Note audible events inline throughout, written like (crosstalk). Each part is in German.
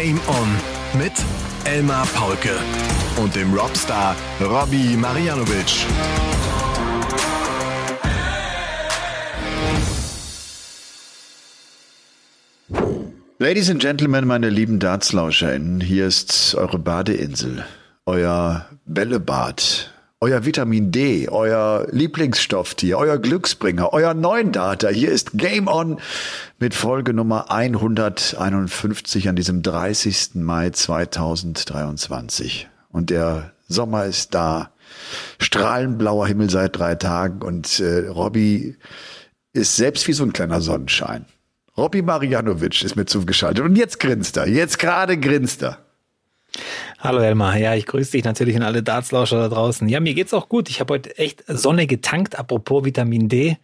Game On mit Elmar Paulke und dem Robstar Robbie Marianovic. Ladies and Gentlemen, meine lieben DartslauscherInnen, hier ist eure Badeinsel, euer Bällebad, euer Vitamin D, euer Lieblingsstofftier, euer Glücksbringer, euer neuen Data. Hier ist Game On mit Folge Nummer 151 an diesem 30. Mai 2023. Und der Sommer ist da. Strahlenblauer Himmel seit drei Tagen und äh, Robby ist selbst wie so ein kleiner Sonnenschein. Robby Marianovic ist mir zugeschaltet und jetzt grinst er. Jetzt gerade grinst er. Hallo Elmar, ja, ich grüße dich natürlich und alle Dartslauscher da draußen. Ja, mir geht's auch gut. Ich habe heute echt Sonne getankt, apropos Vitamin D.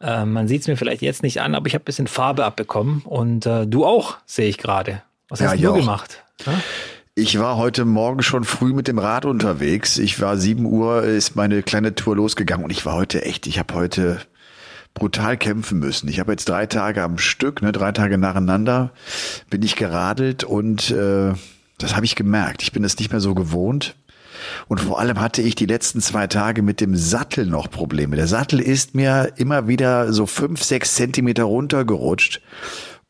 Äh, man sieht's mir vielleicht jetzt nicht an, aber ich habe bisschen Farbe abbekommen und äh, du auch, sehe ich gerade. Was hast ja, du gemacht? Ja? Ich war heute Morgen schon früh mit dem Rad unterwegs. Ich war sieben Uhr, ist meine kleine Tour losgegangen und ich war heute echt, ich habe heute brutal kämpfen müssen. Ich habe jetzt drei Tage am Stück, ne, drei Tage nacheinander, bin ich geradelt und äh, das habe ich gemerkt. Ich bin es nicht mehr so gewohnt. Und vor allem hatte ich die letzten zwei Tage mit dem Sattel noch Probleme. Der Sattel ist mir immer wieder so fünf, sechs Zentimeter runtergerutscht.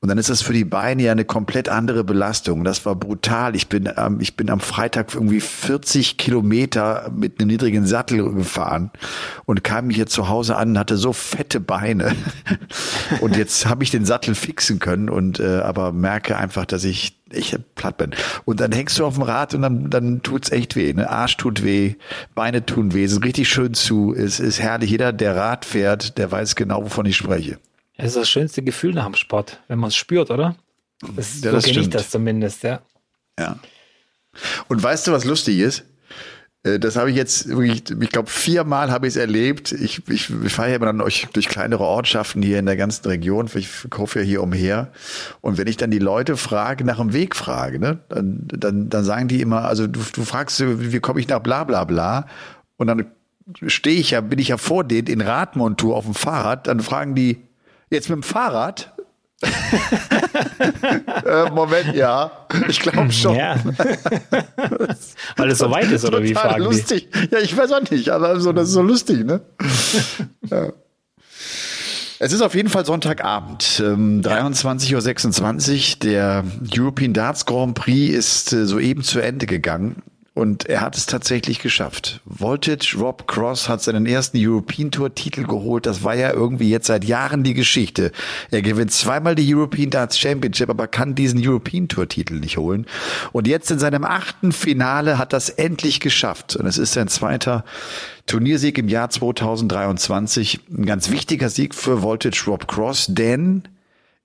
Und dann ist das für die Beine ja eine komplett andere Belastung. Das war brutal. Ich bin, ähm, ich bin am Freitag irgendwie 40 Kilometer mit einem niedrigen Sattel gefahren und kam hier zu Hause an und hatte so fette Beine. (laughs) und jetzt habe ich den Sattel fixen können und äh, aber merke einfach, dass ich ich platt bin. Und dann hängst du auf dem Rad und dann, dann tut's echt weh. Ne? Arsch tut weh, Beine tun weh, sind richtig schön zu. Es ist herrlich. Jeder, der Rad fährt, der weiß genau, wovon ich spreche. Es ist das schönste Gefühl nach dem Sport, wenn man es spürt, oder? Das, ja, das so kenne ich das zumindest, ja. Ja. Und weißt du, was lustig ist? Äh, das habe ich jetzt wirklich, ich glaube, viermal habe ich es erlebt. Ich, ich, ich fahre ja immer dann durch, durch kleinere Ortschaften hier in der ganzen Region. Ich kaufe ja hier umher. Und wenn ich dann die Leute frage, nach dem Weg frage, ne, dann, dann, dann sagen die immer, also du, du fragst, wie komme ich nach bla bla bla. Und dann stehe ich ja, bin ich ja vor denen in Radmontur auf dem Fahrrad. Dann fragen die, Jetzt mit dem Fahrrad? (laughs) äh, Moment, ja. Ich glaube schon. Ja. Weil es so weit ist, oder wie fragen lustig. Die? Ja, ich weiß auch nicht, aber so, das ist so lustig, ne? (laughs) ja. Es ist auf jeden Fall Sonntagabend, ähm, 23.26 Uhr. Der European Darts Grand Prix ist äh, soeben zu Ende gegangen. Und er hat es tatsächlich geschafft. Voltage Rob Cross hat seinen ersten European Tour Titel geholt. Das war ja irgendwie jetzt seit Jahren die Geschichte. Er gewinnt zweimal die European Darts Championship, aber kann diesen European Tour Titel nicht holen. Und jetzt in seinem achten Finale hat das endlich geschafft. Und es ist sein zweiter Turniersieg im Jahr 2023. Ein ganz wichtiger Sieg für Voltage Rob Cross, denn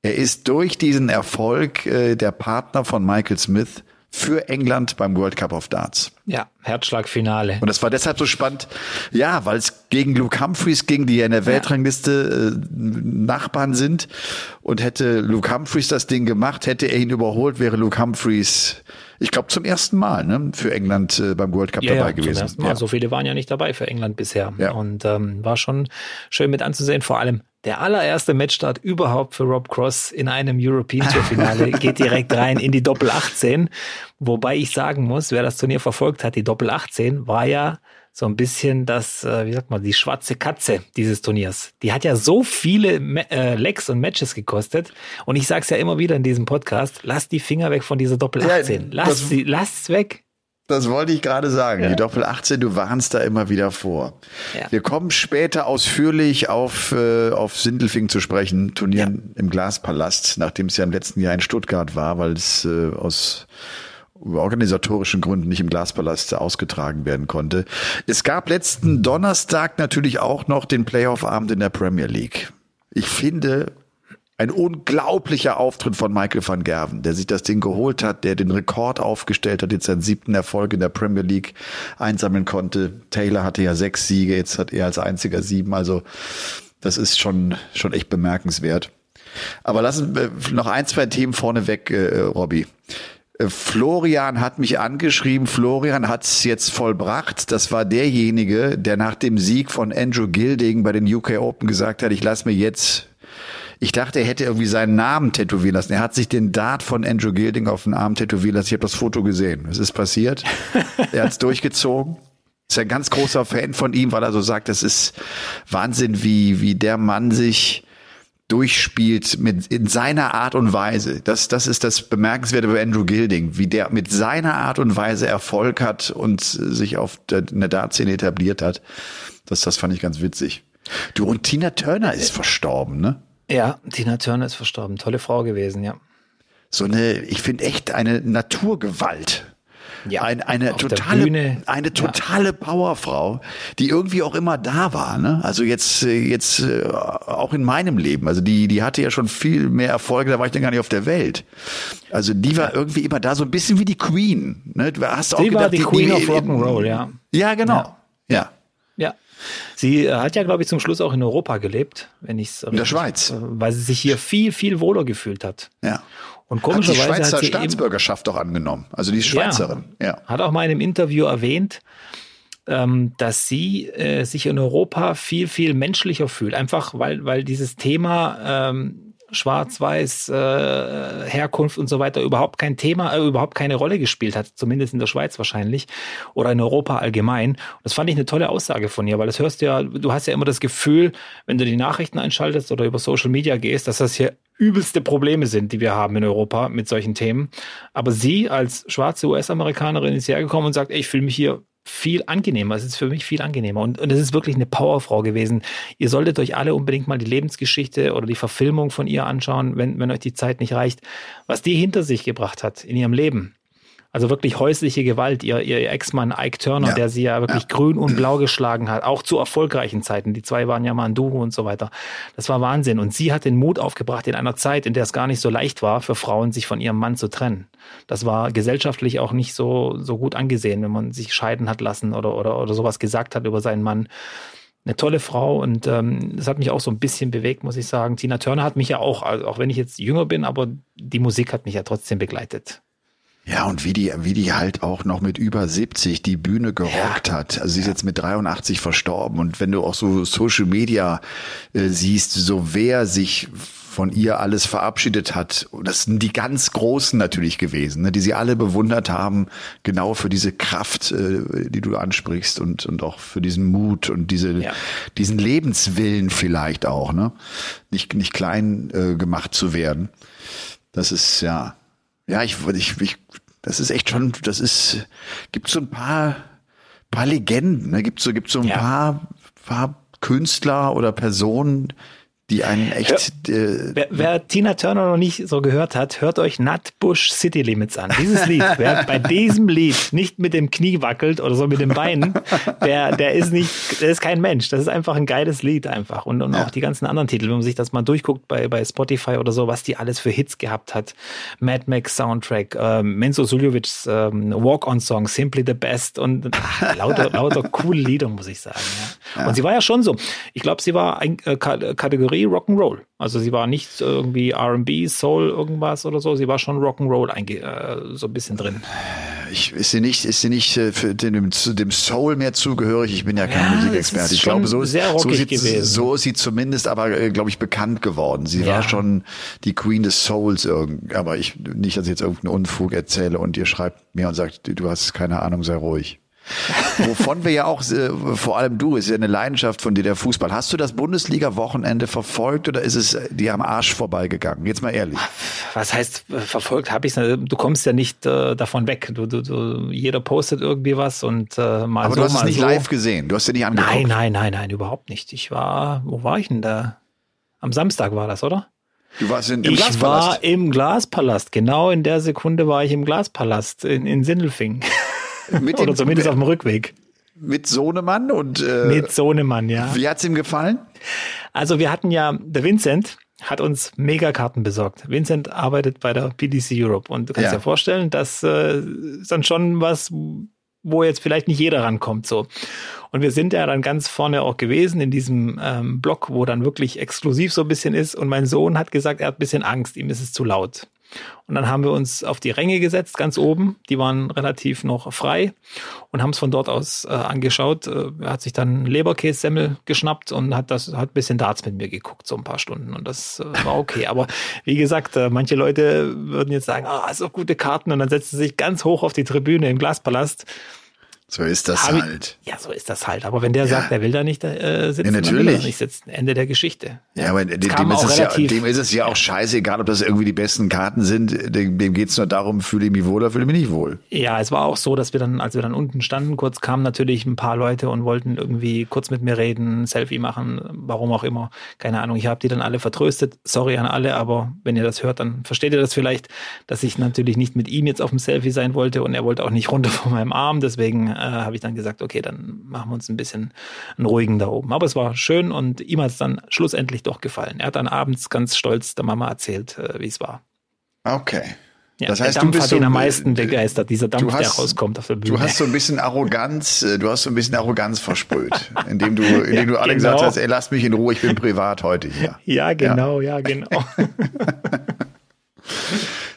er ist durch diesen Erfolg äh, der Partner von Michael Smith für England beim World Cup of Darts. Ja, Herzschlagfinale. Und das war deshalb so spannend, ja, weil es gegen Luke Humphreys, gegen die in der Weltrangliste äh, Nachbarn sind. Und hätte Luke Humphreys das Ding gemacht, hätte er ihn überholt, wäre Luke Humphreys, ich glaube, zum ersten Mal ne, für England äh, beim World Cup ja, dabei ja, gewesen. Zum ersten Mal. Ja. So viele waren ja nicht dabei für England bisher. Ja. Und ähm, war schon schön mit anzusehen, vor allem der allererste Matchstart überhaupt für Rob Cross in einem European Tour Finale (laughs) geht direkt rein in die Doppel 18. Wobei ich sagen muss, wer das Turnier verfolgt hat, die Doppel 18 war ja so ein bisschen das, äh, wie sagt man, die schwarze Katze dieses Turniers. Die hat ja so viele äh, Legs und Matches gekostet. Und ich sag's ja immer wieder in diesem Podcast, lass die Finger weg von dieser Doppel 18. Ja, lass sie, lass weg. Das wollte ich gerade sagen. Ja. Die Doppel 18, du warnst da immer wieder vor. Ja. Wir kommen später ausführlich auf, äh, auf Sindelfing zu sprechen, Turnieren ja. im Glaspalast, nachdem es ja im letzten Jahr in Stuttgart war, weil es äh, aus organisatorischen Gründen nicht im Glaspalast ausgetragen werden konnte. Es gab letzten Donnerstag natürlich auch noch den Playoff-Abend in der Premier League. Ich finde, ein unglaublicher Auftritt von Michael van Gerven, der sich das Ding geholt hat, der den Rekord aufgestellt hat, jetzt seinen siebten Erfolg in der Premier League einsammeln konnte. Taylor hatte ja sechs Siege, jetzt hat er als einziger sieben. Also das ist schon, schon echt bemerkenswert. Aber lassen wir noch ein, zwei Themen vorneweg, äh, Robby. Äh, Florian hat mich angeschrieben. Florian hat es jetzt vollbracht. Das war derjenige, der nach dem Sieg von Andrew Gilding bei den UK Open gesagt hat, ich lasse mir jetzt Ich dachte, er hätte irgendwie seinen Namen tätowieren lassen. Er hat sich den Dart von Andrew Gilding auf den Arm tätowieren lassen. Ich habe das Foto gesehen. Es ist passiert. (laughs) er hat es durchgezogen. Ist ein ganz großer Fan von ihm, weil er so sagt, das ist Wahnsinn, wie, wie der Mann sich durchspielt mit in seiner Art und Weise. Das, das ist das Bemerkenswerte bei Andrew Gilding, wie der mit seiner Art und Weise Erfolg hat und sich auf der, in der Dartszene etabliert hat. Das, das fand ich ganz witzig. Du, und Tina Turner ist verstorben, ne? Ja, Tina Turner ist verstorben. Tolle Frau gewesen, ja. So eine, ich finde echt eine Naturgewalt. Ja, ein, eine totale, eine totale ja. Powerfrau, die irgendwie auch immer da war. Ne? Also jetzt, jetzt äh, auch in meinem Leben. Also die, die hatte ja schon viel mehr Erfolge. Da war ich dann gar nicht auf der Welt. Also die war irgendwie immer da, so ein bisschen wie die Queen. Ne? Du hast auch die gedacht, war die, die Queen die, of Rock'n'Roll, ja. Ja, genau. Ja. ja. Sie äh, hat ja, glaube ich, zum Schluss auch in Europa gelebt, wenn ich es In der Schweiz. Äh, weil sie sich hier viel, viel wohler gefühlt hat. Ja. Und komischerweise hat die Schweizer hat sie Staatsbürgerschaft doch angenommen. Also die Schweizerin. Ja, ja. Hat auch mal in einem Interview erwähnt, ähm, dass sie äh, sich in Europa viel, viel menschlicher fühlt. Einfach weil, weil dieses Thema ähm, Schwarz-Weiß, äh, Herkunft und so weiter überhaupt kein Thema, äh, überhaupt keine Rolle gespielt hat, zumindest in der Schweiz wahrscheinlich oder in Europa allgemein. Das fand ich eine tolle Aussage von ihr, weil das hörst du ja, du hast ja immer das Gefühl, wenn du die Nachrichten einschaltest oder über Social Media gehst, dass das hier übelste Probleme sind, die wir haben in Europa mit solchen Themen. Aber sie als schwarze US-Amerikanerin ist hergekommen und sagt, ey, ich fühle mich hier viel angenehmer. Es ist für mich viel angenehmer. Und, und es ist wirklich eine Powerfrau gewesen. Ihr solltet euch alle unbedingt mal die Lebensgeschichte oder die Verfilmung von ihr anschauen, wenn, wenn euch die Zeit nicht reicht, was die hinter sich gebracht hat in ihrem Leben. Also wirklich häusliche Gewalt. Ihr, ihr Ex-Mann Ike Turner, ja. der sie ja wirklich ja. grün und blau geschlagen hat, auch zu erfolgreichen Zeiten. Die zwei waren ja mal ein Duo und so weiter. Das war Wahnsinn. Und sie hat den Mut aufgebracht in einer Zeit, in der es gar nicht so leicht war, für Frauen sich von ihrem Mann zu trennen. Das war gesellschaftlich auch nicht so, so gut angesehen, wenn man sich scheiden hat lassen oder, oder, oder sowas gesagt hat über seinen Mann eine tolle Frau und ähm, das hat mich auch so ein bisschen bewegt, muss ich sagen. Tina Turner hat mich ja auch, also auch wenn ich jetzt jünger bin, aber die Musik hat mich ja trotzdem begleitet. Ja, und wie die, wie die halt auch noch mit über 70 die Bühne gerockt ja. hat. Also sie ist jetzt mit 83 verstorben. Und wenn du auch so Social Media äh, siehst, so wer sich von ihr alles verabschiedet hat. Das sind die ganz Großen natürlich gewesen, ne, die sie alle bewundert haben, genau für diese Kraft, äh, die du ansprichst und, und auch für diesen Mut und diese, ja. diesen Lebenswillen vielleicht auch, ne? Nicht, nicht klein äh, gemacht zu werden. Das ist ja, ja, ich, ich, ich, das ist echt schon, das ist, gibt so ein paar, paar Legenden, ne? gibt so, gibt so ein ja. paar, paar Künstler oder Personen, die einen echt. Äh, wer, wer, Tina Turner noch nicht so gehört hat, hört euch Nutbush City Limits an. Dieses Lied, (laughs) wer bei diesem Lied nicht mit dem Knie wackelt oder so mit den Beinen, der, der ist nicht, der ist kein Mensch. Das ist einfach ein geiles Lied einfach. Und, und ja. auch die ganzen anderen Titel, wenn man sich das mal durchguckt bei, bei Spotify oder so, was die alles für Hits gehabt hat. Mad Max Soundtrack, ähm, Menzo Suljovics ähm, Walk-on-Song, Simply the Best und ach, lauter, lauter coole Lieder, muss ich sagen. Ja. Ja. Und sie war ja schon so. Ich glaube, sie war ein, äh, Kategorie Kategorie Rock'n'Roll. Also sie war nicht irgendwie RB, Soul, irgendwas oder so. Sie war schon Rock'n'Roll äh, so ein bisschen drin. Ich, ist sie nicht, ist sie nicht äh, für dem, dem Soul mehr zugehörig? Ich bin ja kein ja, Musikexperte. Ich glaube, so, sehr so, gewesen. so ist sie zumindest aber, äh, glaube ich, bekannt geworden. Sie ja. war schon die Queen des Souls. Aber ich, nicht, dass ich jetzt irgendeinen Unfug erzähle und ihr schreibt mir und sagt, du hast keine Ahnung, sei ruhig. Wovon wir ja auch, äh, vor allem du, ist ja eine Leidenschaft von dir, der Fußball. Hast du das Bundesliga-Wochenende verfolgt oder ist es dir am Arsch vorbeigegangen? Jetzt mal ehrlich. Was heißt äh, verfolgt? Habe ich Du kommst ja nicht äh, davon weg. Du, du, du, jeder postet irgendwie was und äh, mal Aber so, du hast es nicht so. live gesehen. Du hast dir nicht angeguckt. Nein, nein, nein, nein, überhaupt nicht. Ich war, wo war ich denn da? Am Samstag war das, oder? Du warst in, im ich Glaspalast. War im Glaspalast. Genau in der Sekunde war ich im Glaspalast in, in Sindelfing. (laughs) Mit (laughs) Oder zumindest auf dem Rückweg. Mit Sohnemann und äh, mit Sohnemann, ja. Wie hat's ihm gefallen? Also wir hatten ja, der Vincent hat uns Megakarten besorgt. Vincent arbeitet bei der PDC Europe und du kannst ja. dir vorstellen, dass äh, ist dann schon was, wo jetzt vielleicht nicht jeder rankommt so. Und wir sind ja dann ganz vorne auch gewesen in diesem ähm, Block, wo dann wirklich exklusiv so ein bisschen ist. Und mein Sohn hat gesagt, er hat ein bisschen Angst, ihm ist es zu laut. Und dann haben wir uns auf die Ränge gesetzt, ganz oben. Die waren relativ noch frei und haben es von dort aus äh, angeschaut. Äh, er hat sich dann Leberkässemmel geschnappt und hat das hat ein bisschen Darts mit mir geguckt, so ein paar Stunden. Und das äh, war okay. Aber wie gesagt, äh, manche Leute würden jetzt sagen, ah, so gute Karten und dann setzen sie sich ganz hoch auf die Tribüne im Glaspalast. So ist das Hab halt. Ich, ja, so ist das halt. Aber wenn der ja. sagt, er will da nicht äh, sitzen, ja, natürlich. dann will er nicht sitzen. Ende der Geschichte. Ja, aber dem, ist, es ja, dem ist es ja auch scheißegal, ob das irgendwie die besten Karten sind. Dem, dem geht es nur darum, fühle ich mich wohl oder fühle ich mich nicht wohl. Ja, es war auch so, dass wir dann, als wir dann unten standen, kurz kamen natürlich ein paar Leute und wollten irgendwie kurz mit mir reden, Selfie machen, warum auch immer. Keine Ahnung. Ich habe die dann alle vertröstet. Sorry an alle, aber wenn ihr das hört, dann versteht ihr das vielleicht, dass ich natürlich nicht mit ihm jetzt auf dem Selfie sein wollte und er wollte auch nicht runter (laughs) von meinem Arm. Deswegen äh, habe ich dann gesagt, okay, dann machen wir uns ein bisschen einen ruhigen da oben. Aber es war schön und ihm hat es dann schlussendlich doch gefallen. Er hat dann abends ganz stolz der Mama erzählt, äh, wie es war. Okay. Ja, das heißt, der Dampf du bist hat so, ihn am meisten begeistert, dieser Dampf, hast, der rauskommt auf der Bühne. Du hast so ein bisschen Arroganz, äh, du hast so ein bisschen Arroganz versprüht, (laughs) indem du, indem ja, du alle genau. gesagt hast, ey, lass mich in Ruhe, ich bin privat heute hier. Ja, genau, ja, ja genau. (laughs)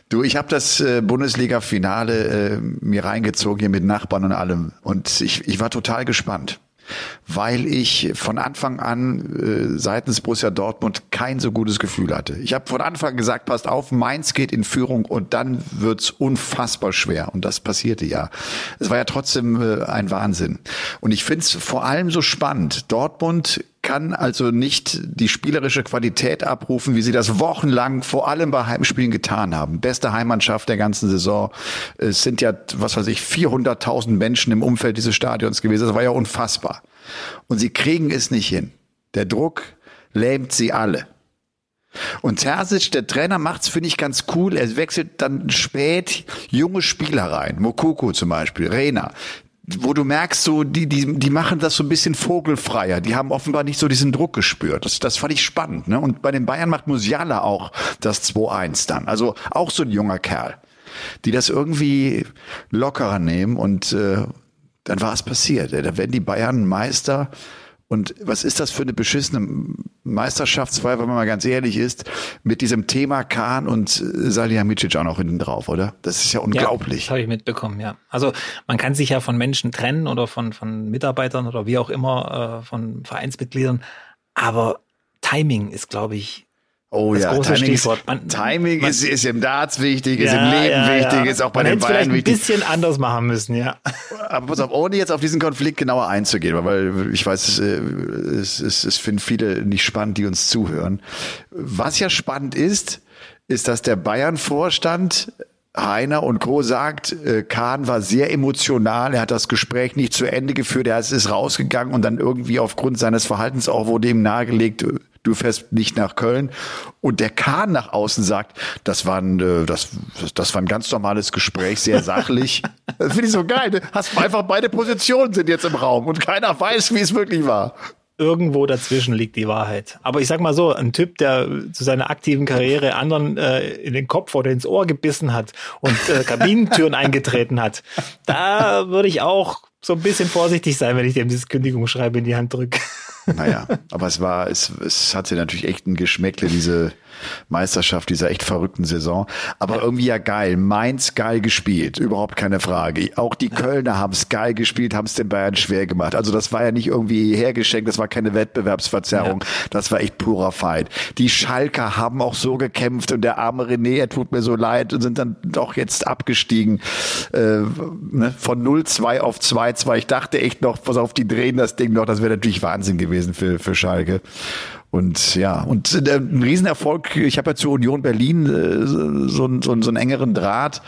Du, ich habe das äh, Bundesliga-Finale äh, mir reingezogen hier mit Nachbarn und allem und ich, ich war total gespannt weil ich von Anfang an äh, seitens Borussia Dortmund kein so gutes Gefühl hatte. Ich habe von Anfang gesagt, passt auf, Mainz geht in Führung und dann wird's unfassbar schwer. Und das passierte ja. Es war ja trotzdem äh, ein Wahnsinn. Und ich find's vor allem so spannend. Dortmund kann also nicht die spielerische Qualität abrufen, wie sie das wochenlang vor allem bei Heimspielen getan haben. Beste Heimmannschaft der ganzen Saison. Es sind ja, was weiß ich, 400.000 Menschen im Umfeld dieses Stadions gewesen. Das war ja unfassbar. Und sie kriegen es nicht hin. Der Druck lähmt sie alle. Und Terzic, der Trainer, macht's finde ich ganz cool. Er wechselt dann spät junge Spieler rein. Mokoko zum Beispiel, Rena wo du merkst, so die, die, die machen das so ein bisschen vogelfreier. Die haben offenbar nicht so diesen Druck gespürt. Das, das fand ich spannend. Ne? Und bei den Bayern macht Musiala auch das 2-1 dann. Also auch so ein junger Kerl, die das irgendwie lockerer nehmen und äh, dann war es passiert. Da werden die Bayern Meister und was ist das für eine beschissene Meisterschaftsfeier, wenn man mal ganz ehrlich ist, mit diesem Thema Kahn und Salihamidzic auch noch hinten drauf, oder? Das ist ja unglaublich. Ja, das habe ich mitbekommen, ja. Also man kann sich ja von Menschen trennen oder von, von Mitarbeitern oder wie auch immer, äh, von Vereinsmitgliedern, aber Timing ist, glaube ich, Oh das ja, große Timing, Stichwort. Man, Timing man, ist, ist im Darts wichtig, ist ja, im Leben ja, wichtig, ja. ist auch bei man den Bayern wichtig. ein bisschen anders machen müssen, ja. (laughs) Aber pass auf, ohne jetzt auf diesen Konflikt genauer einzugehen, weil ich weiß, äh, es, es, es finden viele nicht spannend, die uns zuhören. Was ja spannend ist, ist, dass der Bayern-Vorstand Heiner und Co. sagt, äh, Kahn war sehr emotional, er hat das Gespräch nicht zu Ende geführt, er ist rausgegangen und dann irgendwie aufgrund seines Verhaltens auch wurde ihm nahegelegt, du fährst nicht nach Köln. Und der Kahn nach außen sagt, das war ein, äh, das, das war ein ganz normales Gespräch, sehr sachlich. (laughs) das finde ich so geil. Ne? Hast einfach beide Positionen sind jetzt im Raum und keiner weiß, wie es wirklich war irgendwo dazwischen liegt die Wahrheit. Aber ich sag mal so, ein Typ, der zu seiner aktiven Karriere anderen äh, in den Kopf oder ins Ohr gebissen hat und äh, Kabinentüren (laughs) eingetreten hat, da würde ich auch so ein bisschen vorsichtig sein, wenn ich dem dieses Kündigungsschreiben in die Hand drücke. Naja, aber es war, es, es hatte natürlich echt ein Geschmäckle, diese Meisterschaft dieser echt verrückten Saison. Aber irgendwie ja geil. Mainz geil gespielt, überhaupt keine Frage. Auch die Kölner haben es geil gespielt, haben es den Bayern schwer gemacht. Also das war ja nicht irgendwie hergeschenkt, das war keine Wettbewerbsverzerrung. Ja. Das war echt purer Fight. Die Schalker haben auch so gekämpft und der arme René, er tut mir so leid und sind dann doch jetzt abgestiegen äh, ne, von 0-2 auf 2-2. Ich dachte echt noch, pass auf, die drehen das Ding noch. Das wäre natürlich Wahnsinn gewesen für, für Schalke. Und ja, und äh, ein Riesenerfolg, ich habe ja zu Union Berlin äh, so, so, so einen engeren Draht,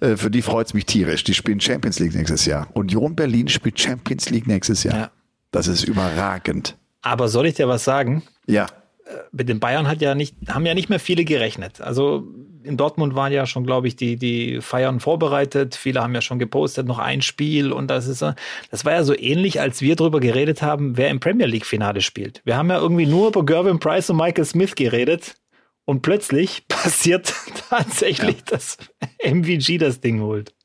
äh, für die freut's mich tierisch. Die spielen Champions League nächstes Jahr. Union Berlin spielt Champions League nächstes Jahr. Ja. Das ist überragend. Aber soll ich dir was sagen? Ja mit den Bayern hat ja nicht, haben ja nicht mehr viele gerechnet. Also in Dortmund waren ja schon, glaube ich, die, die Feiern vorbereitet. Viele haben ja schon gepostet, noch ein Spiel und das ist, das war ja so ähnlich, als wir darüber geredet haben, wer im Premier League Finale spielt. Wir haben ja irgendwie nur über Gervin Price und Michael Smith geredet und plötzlich (laughs) passiert (laughs) tatsächlich, ja. dass MVG das Ding holt.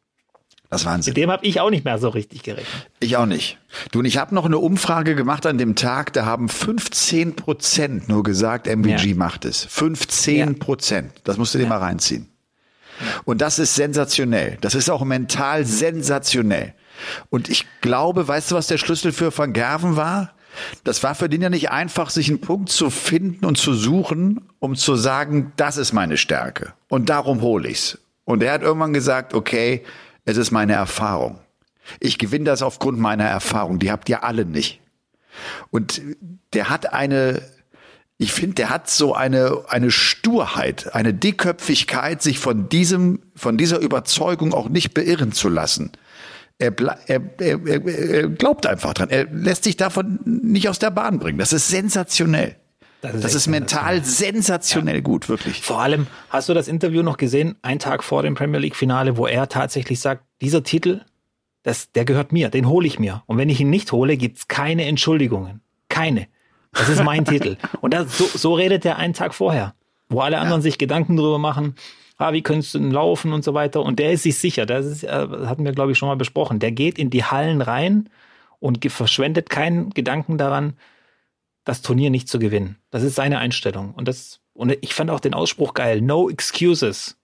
Das Wahnsinn. Mit dem habe ich auch nicht mehr so richtig gerechnet. Ich auch nicht. Du, und ich habe noch eine Umfrage gemacht an dem Tag, da haben 15 Prozent nur gesagt, MVG ja. macht es. 15 Prozent. Das musst du dir ja. mal reinziehen. Und das ist sensationell. Das ist auch mental sensationell. Und ich glaube, weißt du, was der Schlüssel für Van Gerven war? Das war für den ja nicht einfach, sich einen Punkt zu finden und zu suchen, um zu sagen, das ist meine Stärke. Und darum hole ich's. Und er hat irgendwann gesagt, okay, es ist meine Erfahrung. Ich gewinne das aufgrund meiner Erfahrung. Die habt ihr alle nicht. Und der hat eine, ich finde, der hat so eine, eine Sturheit, eine Dickköpfigkeit, sich von diesem, von dieser Überzeugung auch nicht beirren zu lassen. Er, er, er, er glaubt einfach dran. Er lässt sich davon nicht aus der Bahn bringen. Das ist sensationell. Das ist, das ist mental sensationell ja. gut, wirklich. Vor allem, hast du das Interview noch gesehen, einen Tag vor dem Premier League Finale, wo er tatsächlich sagt, dieser Titel, das, der gehört mir, den hole ich mir. Und wenn ich ihn nicht hole, gibt's keine Entschuldigungen. Keine. Das ist mein Titel. (laughs) Und das, so, so redet er einen Tag vorher, wo alle anderen ja. sich Gedanken darüber machen, ah, wie könntest du denn laufen und so weiter. Und der ist sich sicher, das, ist, äh, hatten wir, glaube ich, schon mal besprochen. Der geht in die Hallen rein und verschwendet keinen Gedanken daran, das Turnier nicht zu gewinnen. Das ist seine Einstellung. Und das, und ich fand auch den Ausspruch geil. No excuses.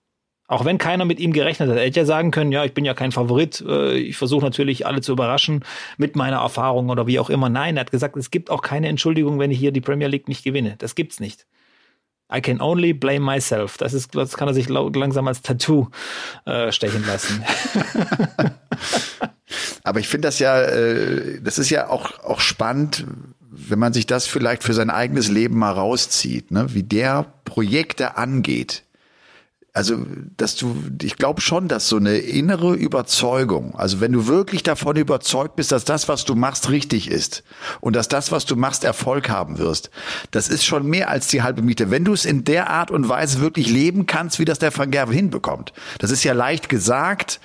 Auch wenn keiner mit ihm gerechnet hat. Er hätte ja sagen können, ja, ich bin ja kein Favorit. Äh, ich versuche natürlich alle zu überraschen mit meiner Erfahrung oder wie auch immer. Nein, er hat gesagt, es gibt auch keine Entschuldigung, wenn ich hier die Premier League nicht gewinne. Das gibt's nicht. I can only blame myself. Das ist, das kann er sich langsam als Tattoo äh, stechen lassen. (laughs) Aber ich finde das ja, äh, das ist ja auch, auch spannend, wenn man sich das vielleicht für sein eigenes Leben mal rauszieht, ne? wie der Projekte angeht also, dass du, ich glaube schon, dass so eine innere Überzeugung, also wenn du wirklich davon überzeugt bist, dass das, was du machst, richtig ist und dass das, was du machst, Erfolg haben wirst, das ist schon mehr als die halbe Miete. Wenn du es in der Art und Weise wirklich leben kannst, wie das der Van Gerven hinbekommt, das ist ja leicht gesagt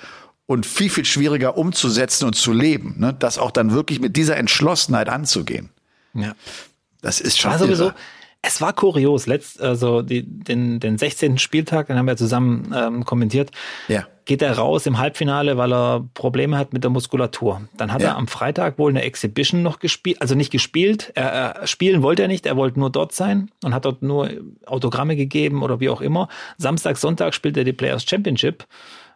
und viel, viel schwieriger umzusetzen und zu leben, ne? das auch dann wirklich mit dieser Entschlossenheit anzugehen. Ja. Das ist schon. Also sowieso, es war kurios. Letzt, also die, den, den 16. Spieltag, den haben wir zusammen ähm, kommentiert. Ja. Geht er raus im Halbfinale, weil er Probleme hat mit der Muskulatur. Dann hat ja. er am Freitag wohl eine Exhibition noch gespielt, also nicht gespielt. Er, er, spielen wollte er nicht, er wollte nur dort sein und hat dort nur Autogramme gegeben oder wie auch immer. Samstag, Sonntag spielt er die Players Championship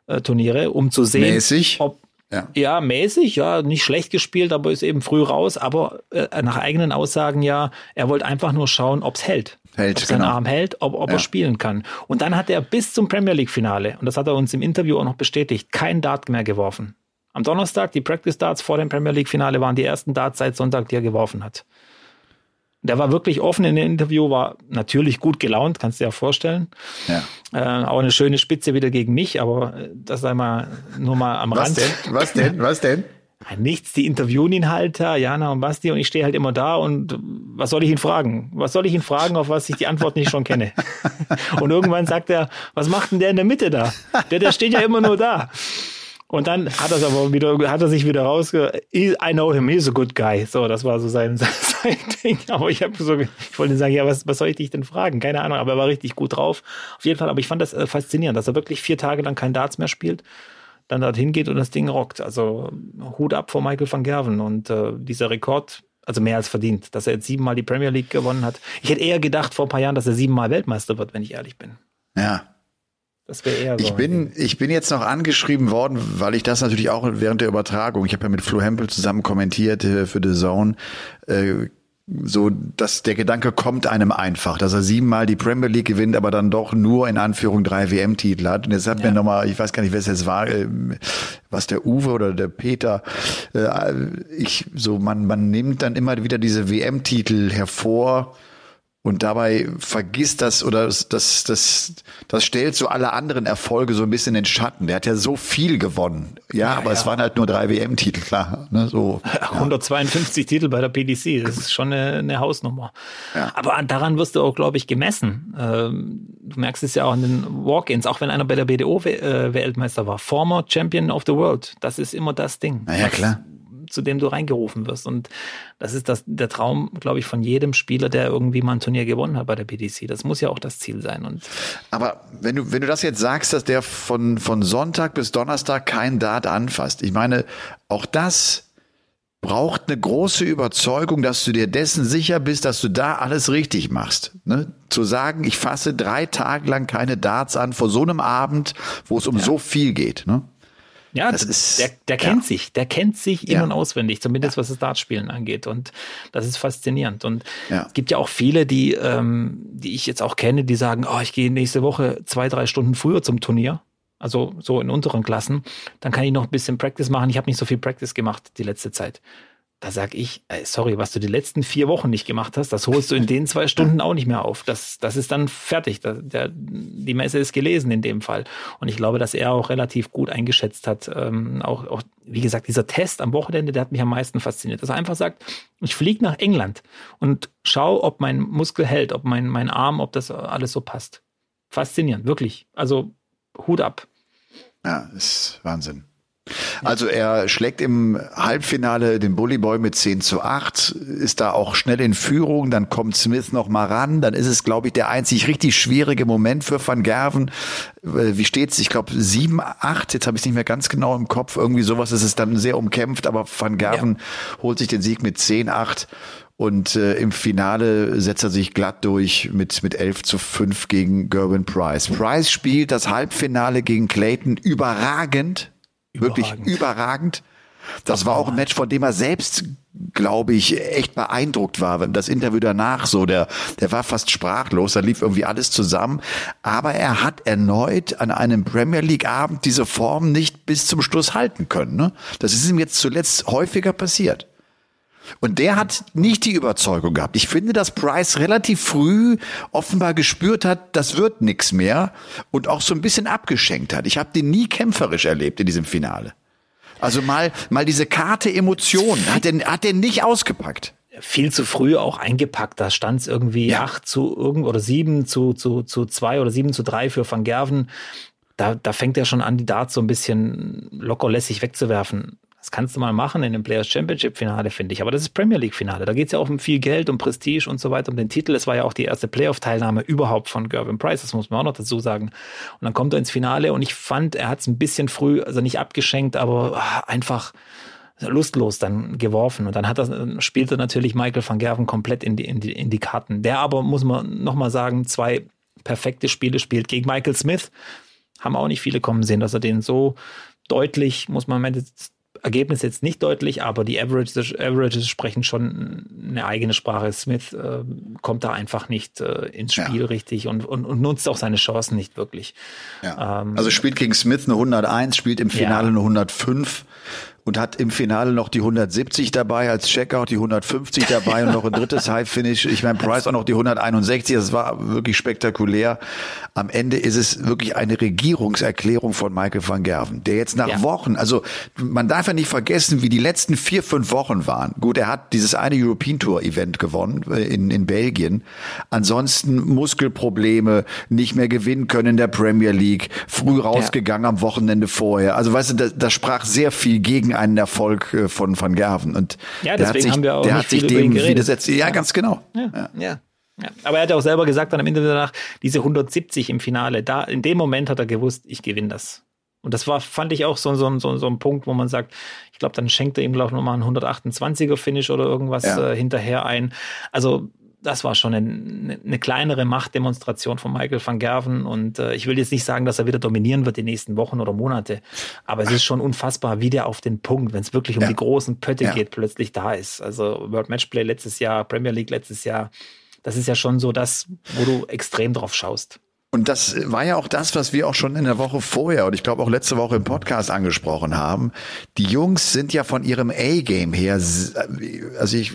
äh, Turniere, um zu sehen, Mäßig. ob ja. ja, mäßig, ja, nicht schlecht gespielt, aber ist eben früh raus. Aber äh, nach eigenen Aussagen ja, er wollte einfach nur schauen, ob's hält. Hält, ob sein genau. Arm hält, ob, ob ja. er spielen kann. Und dann hat er bis zum Premier League Finale, und das hat er uns im Interview auch noch bestätigt, kein Dart mehr geworfen. Am Donnerstag, die Practice Darts vor dem Premier League Finale waren die ersten Darts seit Sonntag, die er geworfen hat. Der war wirklich offen in dem Interview, war natürlich gut gelaunt, kannst du dir ja vorstellen. Ja. Äh, auch eine schöne Spitze wieder gegen mich, aber äh, das sei mal nur mal am Was Rand. Denn? Was denn? Was denn? (laughs) Nichts, die interviewen ihn halt, Jana und Basti, und ich stehe halt immer da und was soll ich ihn fragen? Was soll ich ihn fragen, auf was ich die Antwort nicht schon kenne? (laughs) und irgendwann sagt er, was macht denn der in der Mitte da? Der, der steht ja immer nur da. Und dann hat er aber wieder, hat er sich wieder rausge, I know him, he's a good guy. So, das war so sein, (laughs) sein Ding. Aber ich habe so, ich wollte sagen, ja, was, was soll ich dich denn fragen? Keine Ahnung, aber er war richtig gut drauf. Auf jeden Fall, aber ich fand das äh, faszinierend, dass er wirklich vier Tage lang kein Darts mehr spielt, dann dorthin geht und das Ding rockt. Also Hut ab vor Michael van Gerven und äh, dieser Rekord, also mehr als verdient, dass er jetzt siebenmal die Premier League gewonnen hat. Ich hätte eher gedacht vor ein paar Jahren, dass er siebenmal Weltmeister wird, wenn ich ehrlich bin. Ja, das wäre eher so. Ich bin, ich bin jetzt noch angeschrieben worden, weil ich das natürlich auch während der Übertragung, ich habe ja mit Flo Hempel zusammen kommentiert äh, für The Zone, äh, so, dass der Gedanke kommt einem einfach, dass er siebenmal die Premier League gewinnt, aber dann doch nur in Anführung drei WM-Titel hat. Und jetzt hat ja. mir nochmal, ich weiß gar nicht, wer es jetzt war, äh, was der Uwe oder der Peter, äh, ich, so, man, man nimmt dann immer wieder diese WM-Titel hervor, und dabei vergisst das oder das, das, das, das stellt so alle anderen Erfolge so ein bisschen in den Schatten. Der hat ja so viel gewonnen. Ja, ja aber ja. es waren halt nur drei WM-Titel, klar. Ne, so, 152 ja. Titel bei der PDC, das ist schon eine, eine Hausnummer. Aber daran wirst du auch, glaube ich, gemessen. Ähm, du merkst es ja auch in den Walk-ins, auch wenn einer bei der BDO Weltmeister war. Former Champion of the World. Das ist immer das Ding. Na ja, klar zu dem du reingerufen wirst. Und das ist das, der Traum, glaube ich, von jedem Spieler, der irgendwie mal ein Turnier gewonnen hat bei der PDC. Das muss ja auch das Ziel sein. Und Aber wenn du, wenn du das jetzt sagst, dass der von, von Sonntag bis Donnerstag kein Dart anfasst, ich meine, auch das braucht eine große Überzeugung, dass du dir dessen sicher bist, dass du da alles richtig machst. Ne? Zu sagen, ich fasse drei Tage lang keine Darts an vor so einem Abend, wo es um ja. so viel geht. Ne? Ja, das ist, der, der kennt ja. sich, der kennt sich in- und auswendig, zumindest was das Dartspielen angeht. Und das ist faszinierend. Und ja. es gibt ja auch viele, die, ähm, die ich jetzt auch kenne, die sagen, oh, ich gehe nächste Woche zwei, drei Stunden früher zum Turnier. Also so in unteren Klassen. Dann kann ich noch ein bisschen Practice machen. Ich habe nicht so viel Practice gemacht die letzte Zeit. Da sag ich, ey, sorry, was du die letzten vier Wochen nicht gemacht hast, das holst du in den zwei Stunden auch nicht mehr auf. Das, das ist dann fertig. Das, der, die Messe ist gelesen in dem Fall. Und ich glaube, dass er auch relativ gut eingeschätzt hat. Ähm, auch, auch, wie gesagt, dieser Test am Wochenende, der hat mich am meisten fasziniert. Dass er einfach sagt, ich fliege nach England und schau, ob mein Muskel hält, ob mein, mein Arm, ob das alles so passt. Faszinierend, wirklich. Also Hut ab. Ja, ist Wahnsinn. Also er schlägt im Halbfinale den Bully Boy mit 10 zu 8, ist da auch schnell in Führung, dann kommt Smith noch mal ran, dann ist es, glaube ich, der einzig richtig schwierige Moment für Van Gerven. Äh, wie steht's? Ich glaube 7, 8, jetzt habe ich es nicht mehr ganz genau im Kopf, irgendwie sowas ist es dann sehr umkämpft, aber Van Gerven ja. holt sich den Sieg mit 10, 8 und äh, im Finale setzt er sich glatt durch mit, mit 11 zu 5 gegen Gerwin Price. Price spielt das Halbfinale gegen Clayton überragend Wirklich überragend. Das war auch ein Match, von dem er selbst, glaube ich, echt beeindruckt war. Das Interview danach so, der, der war fast sprachlos, da lief irgendwie alles zusammen. Aber er hat erneut an einem Premier League Abend diese Form nicht bis zum Schluss halten können. Ne? Das ist ihm jetzt zuletzt häufiger passiert. Und der hat nicht die Überzeugung gehabt. Ich finde, dass Price relativ früh offenbar gespürt hat, das wird nix mehr und auch so ein bisschen abgeschenkt hat. Ich habe den nie kämpferisch erlebt in diesem Finale. Also mal, mal diese Karte Emotion hat er, hat er nicht ausgepackt viel zu früh auch eingepackt. Da stand es irgendwie ja. acht zu irgend oder sieben zu, zu, zu zwei oder sieben zu drei für Van Gerven. Da, da fängt er schon an, die Darts so ein bisschen lockerlässig wegzuwerfen. Das kannst du mal machen in einem Players Championship Finale, finde ich. Aber das ist Premier League Finale. Da geht es ja auch um viel Geld, um Prestige und so weiter, um den Titel. Es war ja auch die erste Playoff-Teilnahme überhaupt von Gervin Price. Das muss man auch noch dazu sagen. Und dann kommt er ins Finale und ich fand, er hat es ein bisschen früh, also nicht abgeschenkt, aber ah, einfach lustlos dann geworfen. Und dann hat er, spielte natürlich Michael van Gerven komplett in die, in die, in die Karten. Der aber, muss man nochmal sagen, zwei perfekte Spiele spielt gegen Michael Smith. Haben auch nicht viele kommen sehen, dass er den so deutlich, muss man Ergebnis jetzt nicht deutlich, aber die Averages, Averages sprechen schon eine eigene Sprache. Smith äh, kommt da einfach nicht äh, ins Spiel ja. richtig und, und, und, nutzt auch seine Chancen nicht wirklich. Ja. Ähm, also spielt gegen Smith eine 101, spielt im Finale ja. eine 105 und hat im Finale noch die 170 dabei, als Checkout die 150 dabei und noch ein drittes (laughs) High-Finish. Ich meine, Price auch noch die 161. Das war wirklich spektakulär. Am Ende ist es wirklich eine Regierungserklärung von Michael van Gerven, der jetzt nach ja. Wochen, also man darf ja nicht vergessen, wie die letzten vier, fünf Wochen waren. Gut, er hat dieses eine European Tour Event gewonnen äh, in, in Belgien. Ansonsten Muskelprobleme, nicht mehr gewinnen können in der Premier League, früh rausgegangen ja. am Wochenende vorher. Also weißt du, das, das sprach sehr viel gegen einen Erfolg äh, von Van Gerven. Und ja, der hat sich, haben wir auch der hat sich dem widersetzt. Ja, ganz genau. Ja, ja. ja. Ja, aber er hat auch selber gesagt dann am Ende danach, diese 170 im Finale, da in dem Moment hat er gewusst, ich gewinne das. Und das war, fand ich auch so, so, so, so ein Punkt, wo man sagt, ich glaube, dann schenkt er ihm, glaube ich, nochmal einen 128er Finish oder irgendwas ja. äh, hinterher ein. Also das war schon eine, eine, kleinere Machtdemonstration von Michael van Gerven. Und äh, ich will jetzt nicht sagen, dass er wieder dominieren wird die nächsten Wochen oder Monate. Aber es ist schon unfassbar, wie der auf den Punkt, wenn es wirklich um ja. die großen Pötte ja. geht, plötzlich da ist. Also World Matchplay letztes Jahr, Premier League letztes Jahr. Das ist ja schon so das, wo du extrem drauf schaust. Und das war ja auch das, was wir auch schon in der Woche vorher und ich glaube auch letzte Woche im Podcast angesprochen haben. Die Jungs sind ja von ihrem A-Game her, also ich,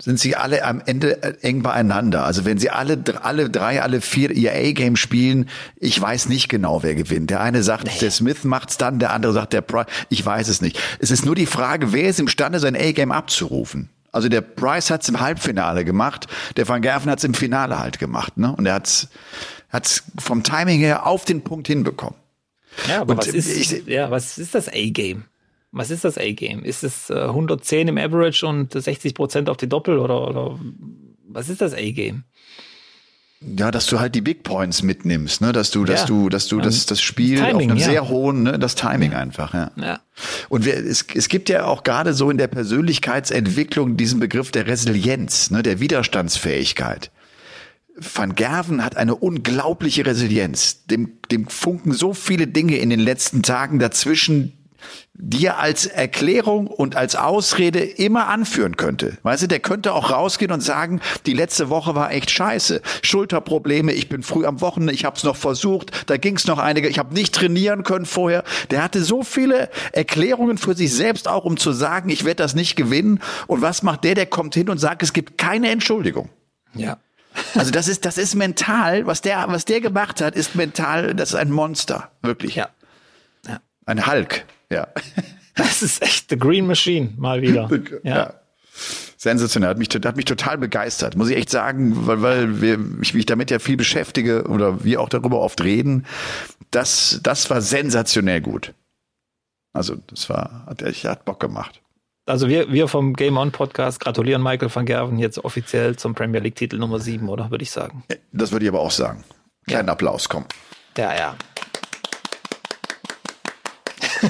sind sie alle am Ende eng beieinander. Also wenn sie alle, alle drei, alle vier ihr A-Game spielen, ich weiß nicht genau, wer gewinnt. Der eine sagt, nee. der Smith macht's dann, der andere sagt, der Price, ich weiß es nicht. Es ist nur die Frage, wer ist imstande, sein A-Game abzurufen? Also der Price hat's im Halbfinale gemacht, der Van Gerven hat's im Finale halt gemacht, ne? Und er hat's hat es vom Timing her auf den Punkt hinbekommen. Ja, aber was ist, ich, ja, was ist das A-Game? Was ist das A-Game? Ist es äh, 110 im Average und 60 Prozent auf die Doppel oder, oder was ist das A-Game? ja, dass du halt die Big Points mitnimmst, ne, dass du, dass ja. du, dass du das, das Spiel Timing, auf einem ja. sehr hohen, ne, das Timing einfach, ja. ja. Und wir, es, es gibt ja auch gerade so in der Persönlichkeitsentwicklung diesen Begriff der Resilienz, ne, der Widerstandsfähigkeit. Van Gerven hat eine unglaubliche Resilienz. Dem, dem funken so viele Dinge in den letzten Tagen dazwischen, die er als Erklärung und als Ausrede immer anführen könnte. Weißt du, der könnte auch rausgehen und sagen, die letzte Woche war echt scheiße. Schulterprobleme, ich bin früh am Wochenende, ich habe es noch versucht, da ging es noch einige, ich habe nicht trainieren können vorher. Der hatte so viele Erklärungen für sich selbst auch, um zu sagen, ich werde das nicht gewinnen. Und was macht der? Der kommt hin und sagt, es gibt keine Entschuldigung. Ja. Also das ist, das ist mental, was der, was der gemacht hat, ist mental, das ist ein Monster. Wirklich. Ja. ja. Ein Hulk. Ja. Das ist echt The Green Machine, mal wieder. ja. ja. Sensationell, hat mich, hat mich total begeistert, muss ich echt sagen, weil, weil wir, ich mich damit ja viel beschäftige oder wir auch darüber oft reden. Das, das war sensationell gut. Also, das war, hat echt, hat Bock gemacht. Also wir, wir vom Game On Podcast gratulieren Michael van Gerven jetzt offiziell zum Premier League Titel Nummer 7, oder würde ich sagen? Das würde ich aber auch sagen. Kleinen ja. Applaus, komm. Ja, ja. (laughs)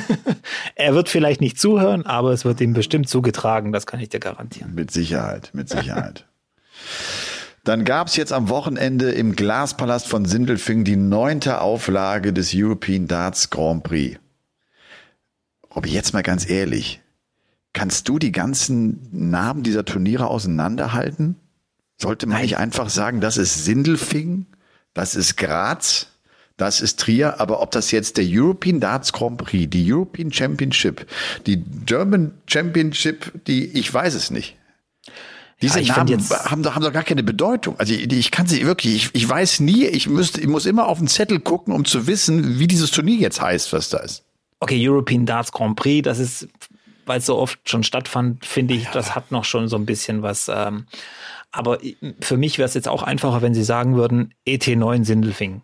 er wird vielleicht nicht zuhören, aber es wird ihm bestimmt zugetragen, das kann ich dir garantieren. Mit Sicherheit, mit Sicherheit. (laughs) Dann gab es jetzt am Wochenende im Glaspalast von Sindelfing die neunte Auflage des European Darts Grand Prix. Robby, jetzt mal ganz ehrlich, Kannst du die ganzen Namen dieser Turniere auseinanderhalten? Sollte man Nein. nicht einfach sagen, das ist Sindelfing, das ist Graz, das ist Trier, aber ob das jetzt der European Darts Grand Prix, die European Championship, die German Championship, die, ich weiß es nicht. Diese ja, Namen haben, haben doch gar keine Bedeutung. Also ich, ich kann sie wirklich, ich, ich weiß nie, ich müsste, ich muss immer auf den Zettel gucken, um zu wissen, wie dieses Turnier jetzt heißt, was da ist. Okay, European Darts Grand Prix, das ist weil es so oft schon stattfand, finde ich, ja. das hat noch schon so ein bisschen was. Ähm, aber für mich wäre es jetzt auch einfacher, wenn Sie sagen würden, ET9 Sindelfing.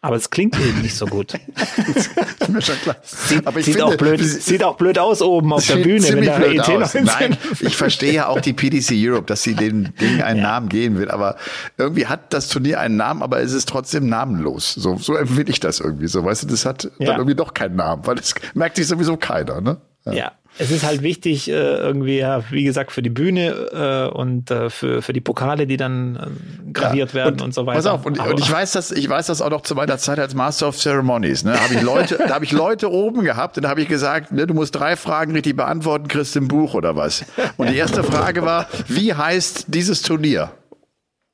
Aber es klingt eben nicht so gut. (laughs) ist mir schon klar. Sieht, Aber ich sieht, finde, auch blöd, sieht auch blöd aus oben auf der Bühne, wenn da ET aus. Nein, ich verstehe ja auch die PDC Europe, dass sie dem Ding einen ja. Namen geben will. Aber irgendwie hat das Turnier einen Namen, aber es ist trotzdem namenlos. So, so empfinde ich das irgendwie. So, weißt du, das hat ja. dann irgendwie doch keinen Namen, weil das merkt sich sowieso keiner, ne? Ja. ja. Es ist halt wichtig, äh, irgendwie, ja, wie gesagt, für die Bühne äh, und äh, für, für die Pokale, die dann äh, graviert ja, werden und, und, so weiter. Pass auf, und, und, ich weiß das, ich weiß das auch noch zu meiner Zeit als Master of Ceremonies. Ne? Habe ich Leute, da habe ich Leute oben gehabt und da habe ich gesagt, ne, du musst drei Fragen richtig beantworten, kriegst ein Buch oder was. Und die erste Frage war, wie heißt dieses Turnier?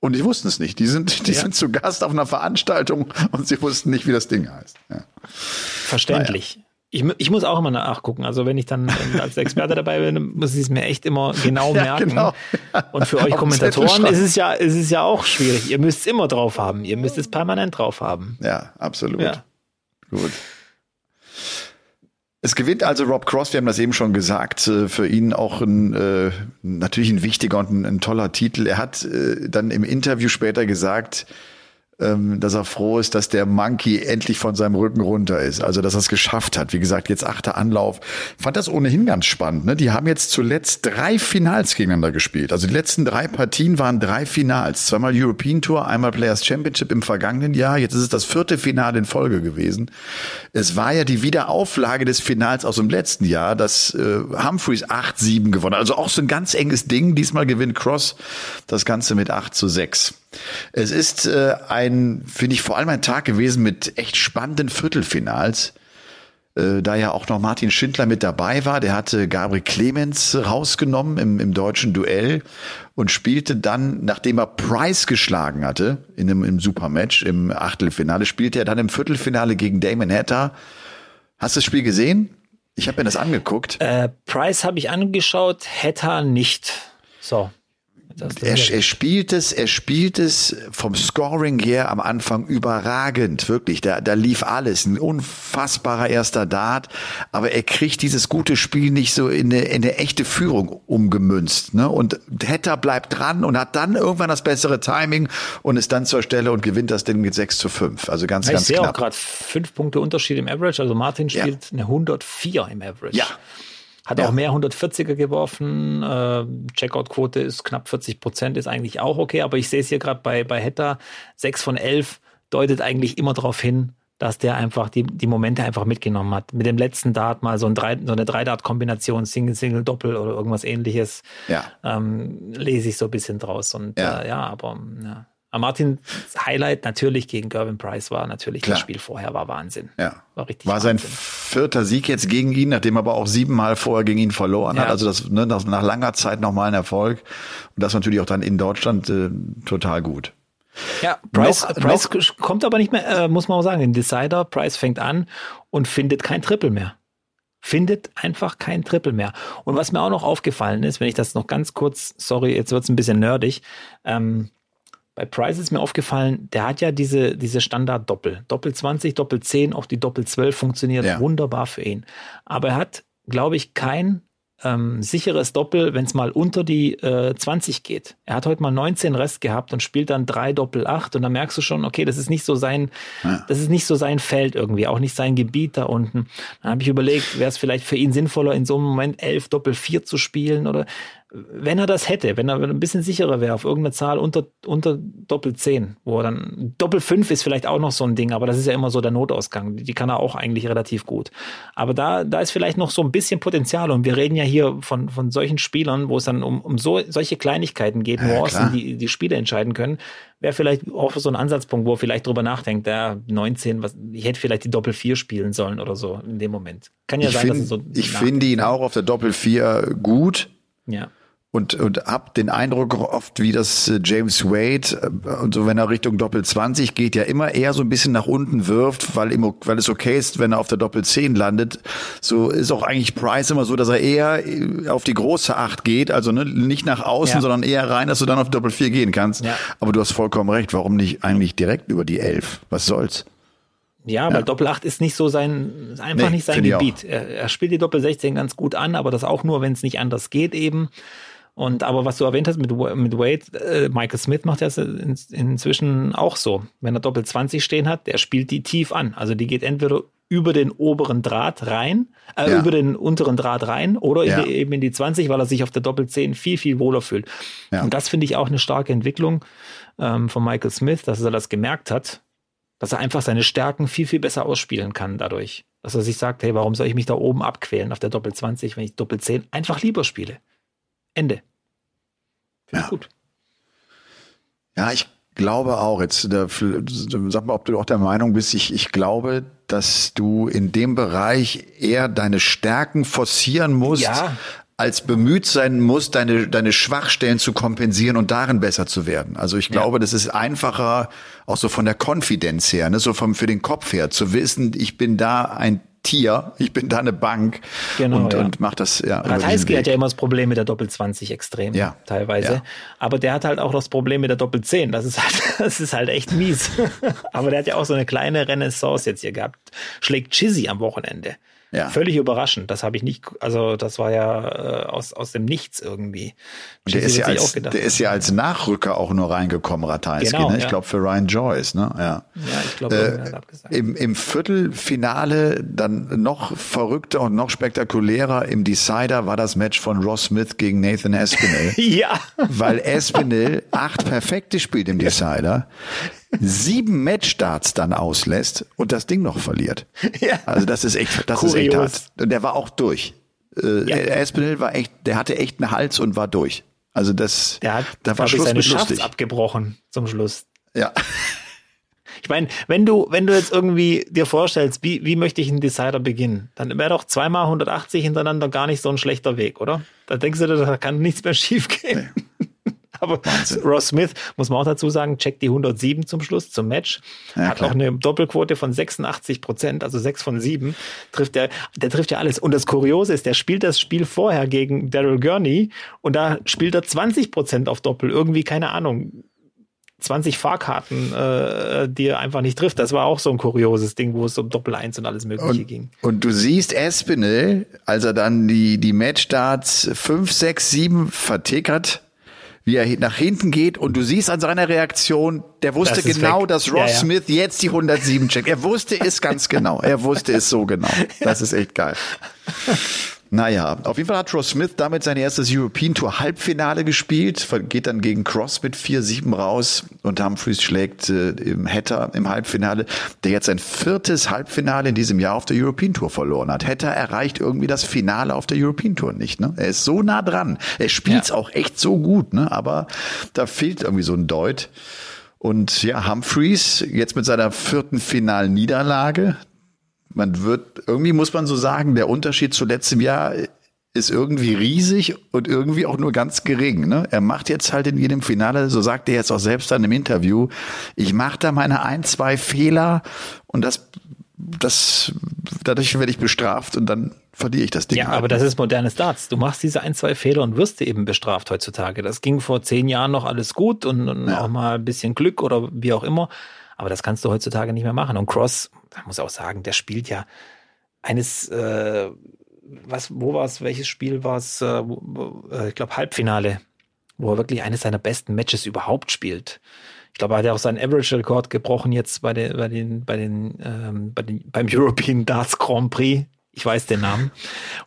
Und die wussten es nicht. Die sind, die ja. sind zu Gast auf einer Veranstaltung und sie wussten nicht, wie das Ding heißt. Ja. Verständlich. Naja ich, ich muss auch immer nachgucken. Also wenn ich dann als Experte (laughs) dabei bin, muss ich es mir echt immer genau merken. Ja, genau. Und für euch Kommentatoren ist es ja, ist es ja auch schwierig. Ihr müsst es immer drauf haben. Ihr müsst es permanent drauf haben. Ja, absolut. Ja. Gut. Es gewinnt also Rob Cross, wir haben das eben schon gesagt, äh, für ihn auch ein, äh, natürlich ein wichtiger und ein, ein toller Titel. Er hat äh, dann im Interview später gesagt, dass er froh ist, dass der Monkey endlich von seinem Rücken runter ist. Also, dass er es geschafft hat. Wie gesagt, jetzt achter Anlauf. Fand das ohnehin ganz spannend. Ne? Die haben jetzt zuletzt drei Finals gegeneinander gespielt. Also die letzten drei Partien waren drei Finals. Zweimal European Tour, einmal Players Championship im vergangenen Jahr. Jetzt ist es das vierte Finale in Folge gewesen. Es war ja die Wiederauflage des Finals aus dem letzten Jahr, dass äh, Humphreys 8-7 gewonnen hat. Also auch so ein ganz enges Ding. Diesmal gewinnt Cross das Ganze mit 8 zu 6. Es ist äh, ein, finde ich, vor allem ein Tag gewesen mit echt spannenden Viertelfinals. Äh, da ja auch noch Martin Schindler mit dabei war, der hatte Gabriel Clemens rausgenommen im, im deutschen Duell und spielte dann, nachdem er Price geschlagen hatte in einem im Supermatch im Achtelfinale, spielte er dann im Viertelfinale gegen Damon Hatter. Hast du das Spiel gesehen? Ich habe mir das angeguckt. Äh, Price habe ich angeschaut, Hatter nicht. So. Er, er, spielt es, er spielt es vom Scoring her am Anfang überragend, wirklich. Da, da lief alles, ein unfassbarer erster Dart, aber er kriegt dieses gute Spiel nicht so in eine, in eine echte Führung umgemünzt. Ne? Und Hetter bleibt dran und hat dann irgendwann das bessere Timing und ist dann zur Stelle und gewinnt das Ding mit 6 zu 5. Also ganz, ja, ganz ich knapp. Ich sehe auch gerade fünf Punkte Unterschied im Average. Also Martin spielt ja. eine 104 im Average. Ja. Hat ja. auch mehr 140er geworfen. Äh, Checkout-Quote ist knapp 40 Prozent, ist eigentlich auch okay. Aber ich sehe es hier gerade bei, bei Hetta. 6 von 11 deutet eigentlich immer darauf hin, dass der einfach die, die Momente einfach mitgenommen hat. Mit dem letzten Dart mal so, ein drei, so eine Drei-Dart-Kombination, Single, Single, Doppel oder irgendwas ähnliches. Ja. Ähm, lese ich so ein bisschen draus. Und ja, äh, ja aber ja. Martins Highlight natürlich gegen Gervin Price war natürlich Klar. das Spiel vorher, war Wahnsinn. Ja. War richtig. War Wahnsinn. sein vierter Sieg jetzt gegen ihn, nachdem er aber auch siebenmal vorher gegen ihn verloren ja. hat. Also das ne, nach, nach langer Zeit nochmal ein Erfolg. Und das natürlich auch dann in Deutschland äh, total gut. Ja, Price, noch, Price noch, kommt aber nicht mehr, äh, muss man auch sagen, in Decider. Price fängt an und findet kein Triple mehr. Findet einfach kein Triple mehr. Und was mir auch noch aufgefallen ist, wenn ich das noch ganz kurz, sorry, jetzt wird es ein bisschen nerdig, ähm, bei Price ist mir aufgefallen, der hat ja diese, diese Standard-Doppel. Doppel 20, Doppel 10, auch die Doppel 12 funktioniert ja. wunderbar für ihn. Aber er hat, glaube ich, kein ähm, sicheres Doppel, wenn es mal unter die äh, 20 geht. Er hat heute mal 19 Rest gehabt und spielt dann drei Doppel 8 und da merkst du schon, okay, das ist nicht so sein, ja. das ist nicht so sein Feld irgendwie, auch nicht sein Gebiet da unten. Dann habe ich überlegt, wäre es vielleicht für ihn sinnvoller, in so einem Moment 11 Doppel 4 zu spielen oder wenn er das hätte, wenn er ein bisschen sicherer wäre auf irgendeine Zahl unter, unter Doppel 10, wo er dann, Doppel 5 ist vielleicht auch noch so ein Ding, aber das ist ja immer so der Notausgang. Die kann er auch eigentlich relativ gut. Aber da, da ist vielleicht noch so ein bisschen Potenzial und wir reden ja hier von, von solchen Spielern, wo es dann um, um so, solche Kleinigkeiten geht, Nuancen, ja, die die Spiele entscheiden können. Wäre vielleicht auch so ein Ansatzpunkt, wo er vielleicht drüber nachdenkt, der 19, was, ich hätte vielleicht die Doppel 4 spielen sollen oder so in dem Moment. Kann ja ich sein, find, dass es so. Ich finde ihn auch auf der Doppel 4 gut. Ja und, und hab den Eindruck oft, wie das äh, James Wade äh, und so, wenn er Richtung Doppel 20 geht, ja immer eher so ein bisschen nach unten wirft, weil, ihm, weil es okay ist, wenn er auf der Doppel 10 landet. So ist auch eigentlich Price immer so, dass er eher äh, auf die große 8 geht, also ne, nicht nach außen, ja. sondern eher rein, dass du dann auf Doppel 4 gehen kannst. Ja. Aber du hast vollkommen recht, warum nicht eigentlich direkt über die 11? Was soll's? Ja, weil ja. Doppel 8 ist nicht so sein, einfach nee, nicht sein Gebiet. Er, er, spielt die Doppel 16 ganz gut an, aber das auch nur, wenn es nicht anders geht eben. Und aber was du erwähnt hast mit, mit Wade, äh, Michael Smith macht das in, inzwischen auch so. Wenn er Doppel 20 stehen hat, der spielt die tief an. Also die geht entweder über den oberen Draht rein, äh, ja. über den unteren Draht rein oder ja. eben in die 20, weil er sich auf der Doppel 10 viel, viel wohler fühlt. Ja. Und das finde ich auch eine starke Entwicklung ähm, von Michael Smith, dass er das gemerkt hat, dass er einfach seine Stärken viel, viel besser ausspielen kann dadurch. Dass er sich sagt, hey, warum soll ich mich da oben abquälen auf der Doppel 20, wenn ich Doppel 10 einfach lieber spiele? Ende. Finde ja. gut. Ja, ich glaube auch. Jetzt da, sag mal, ob du auch der Meinung bist. Ich, ich glaube, dass du in dem Bereich eher deine Stärken forcieren musst, ja. als bemüht sein musst, deine, deine Schwachstellen zu kompensieren und darin besser zu werden. Also ich glaube, ja. das ist einfacher, auch so von der Konfidenz her, ne, so vom, für den Kopf her, zu wissen, ich bin da ein Tier, ich bin da eine Bank genau, und, ja. und mach das. Ja, Ratajski hat ja immer das Problem mit der Doppel 20 extrem, ja. teilweise. Ja. Aber der hat halt auch das Problem mit der Doppel 10. Das ist halt, (laughs) das ist halt echt mies. (laughs) Aber der hat ja auch so eine kleine Renaissance jetzt hier gehabt. Schlägt Chizzy am Wochenende. Ja. Völlig überraschend. Das habe ich nicht, also das war ja äh, aus, aus dem Nichts irgendwie. Der ist, ja als, der ist ja als Nachrücker auch nur reingekommen, Ratajski. Genau, ne? Ich ja. glaube für Ryan Joyce. Ne? Ja, ja ich glaube, äh, im, Im Viertelfinale dann noch verrückter und noch spektakulärer im Decider war das Match von Ross Smith gegen Nathan Espinel. (laughs) ja. Weil Espinel acht perfekte spielt im Decider sieben Matchstarts dann auslässt und das Ding noch verliert. Ja. Also das ist echt, das Kurios. ist echt hart. Und der war auch durch. Äh, ja. Espinel war echt, der hatte echt einen Hals und war durch. Also das, der hat, da war Schluss seine mit lustig. abgebrochen zum Schluss. Ja. Ich meine, wenn du, wenn du jetzt irgendwie dir vorstellst, wie, wie möchte ich einen Decider beginnen, dann wäre doch zweimal 180 hintereinander gar nicht so ein schlechter Weg, oder? Da denkst du, da kann nichts mehr schiefgehen. Nee. Aber Wahnsinn. Ross Smith, muss man auch dazu sagen, checkt die 107 zum Schluss, zum Match. Ja, hat klar. auch eine Doppelquote von 86 Prozent, also 6 von 7. Trifft der, der trifft ja alles. Und das Kuriose ist, der spielt das Spiel vorher gegen Daryl Gurney und da spielt er 20 Prozent auf Doppel. Irgendwie, keine Ahnung. 20 Fahrkarten, äh, die er einfach nicht trifft. Das war auch so ein kurioses Ding, wo es um Doppel 1 und alles Mögliche und, ging. Und du siehst Espinel, als er dann die, die Matchstarts 5, 6, 7 vertickert, wie er nach hinten geht und du siehst an seiner Reaktion, der wusste das genau, weg. dass Ross ja, ja. Smith jetzt die 107 checkt. Er wusste es ganz genau. Er wusste es so genau. Das ist echt geil. Naja, auf jeden Fall hat Ross Smith damit sein erstes European Tour Halbfinale gespielt, geht dann gegen Cross mit 4-7 raus und Humphreys schlägt äh, im Hatter im Halbfinale, der jetzt sein viertes Halbfinale in diesem Jahr auf der European Tour verloren hat. Hatter erreicht irgendwie das Finale auf der European Tour nicht. Ne? Er ist so nah dran. Er spielt ja. auch echt so gut, ne? aber da fehlt irgendwie so ein Deut. Und ja, Humphreys jetzt mit seiner vierten Finalniederlage, man wird, irgendwie muss man so sagen, der Unterschied zu letztem Jahr ist irgendwie riesig und irgendwie auch nur ganz gering. Ne? Er macht jetzt halt in jedem Finale, so sagt er jetzt auch selbst dann im Interview, ich mache da meine ein, zwei Fehler und das, das, dadurch werde ich bestraft und dann verliere ich das Ding. Ja, halt. aber das ist moderne Darts. Du machst diese ein, zwei Fehler und wirst eben bestraft heutzutage. Das ging vor zehn Jahren noch alles gut und, und ja. auch mal ein bisschen Glück oder wie auch immer. Aber das kannst du heutzutage nicht mehr machen. Und Cross, da muss auch sagen, der spielt ja eines, äh, was, wo war es, welches Spiel war es, äh, äh, ich glaube Halbfinale, wo er wirklich eines seiner besten Matches überhaupt spielt. Ich glaube, er hat ja auch seinen Average-Rekord gebrochen jetzt bei den, bei den, bei den, ähm, bei den, beim European Darts Grand Prix ich weiß den Namen,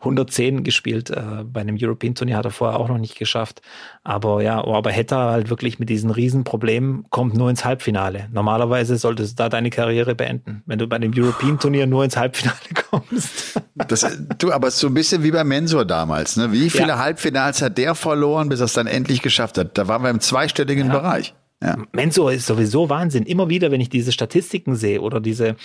110 gespielt. Äh, bei einem European Turnier hat er vorher auch noch nicht geschafft. Aber ja, oh, aber hätte er halt wirklich mit diesen Riesenproblemen, kommt nur ins Halbfinale. Normalerweise solltest du da deine Karriere beenden, wenn du bei dem European Turnier nur ins Halbfinale (laughs) kommst. Das, du, aber so ein bisschen wie beim Mensur damals. Ne? Wie viele ja. Halbfinals hat der verloren, bis er es dann endlich geschafft hat? Da waren wir im zweistelligen ja. Bereich. Ja. Mensur ist sowieso Wahnsinn. Immer wieder, wenn ich diese Statistiken sehe oder diese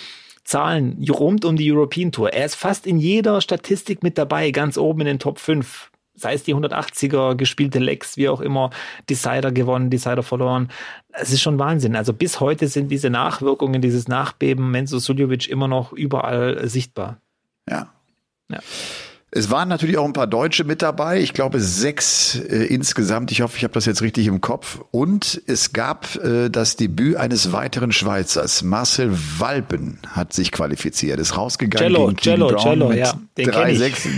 Zahlen rund um die European Tour. Er ist fast in jeder Statistik mit dabei, ganz oben in den Top 5. Sei es die 180er, gespielte Lex, wie auch immer, Decider gewonnen, Decider verloren. Es ist schon Wahnsinn. Also bis heute sind diese Nachwirkungen, dieses Nachbeben Menzo Suljovic immer noch überall sichtbar. Ja. Ja. Es waren natürlich auch ein paar Deutsche mit dabei. Ich glaube sechs äh, insgesamt. Ich hoffe, ich habe das jetzt richtig im Kopf. Und es gab äh, das Debüt eines weiteren Schweizers. Marcel Walpen hat sich qualifiziert. Ist rausgegangen Cello, gegen Cello, Brown Cello, ja. Den drei, sechs. (laughs)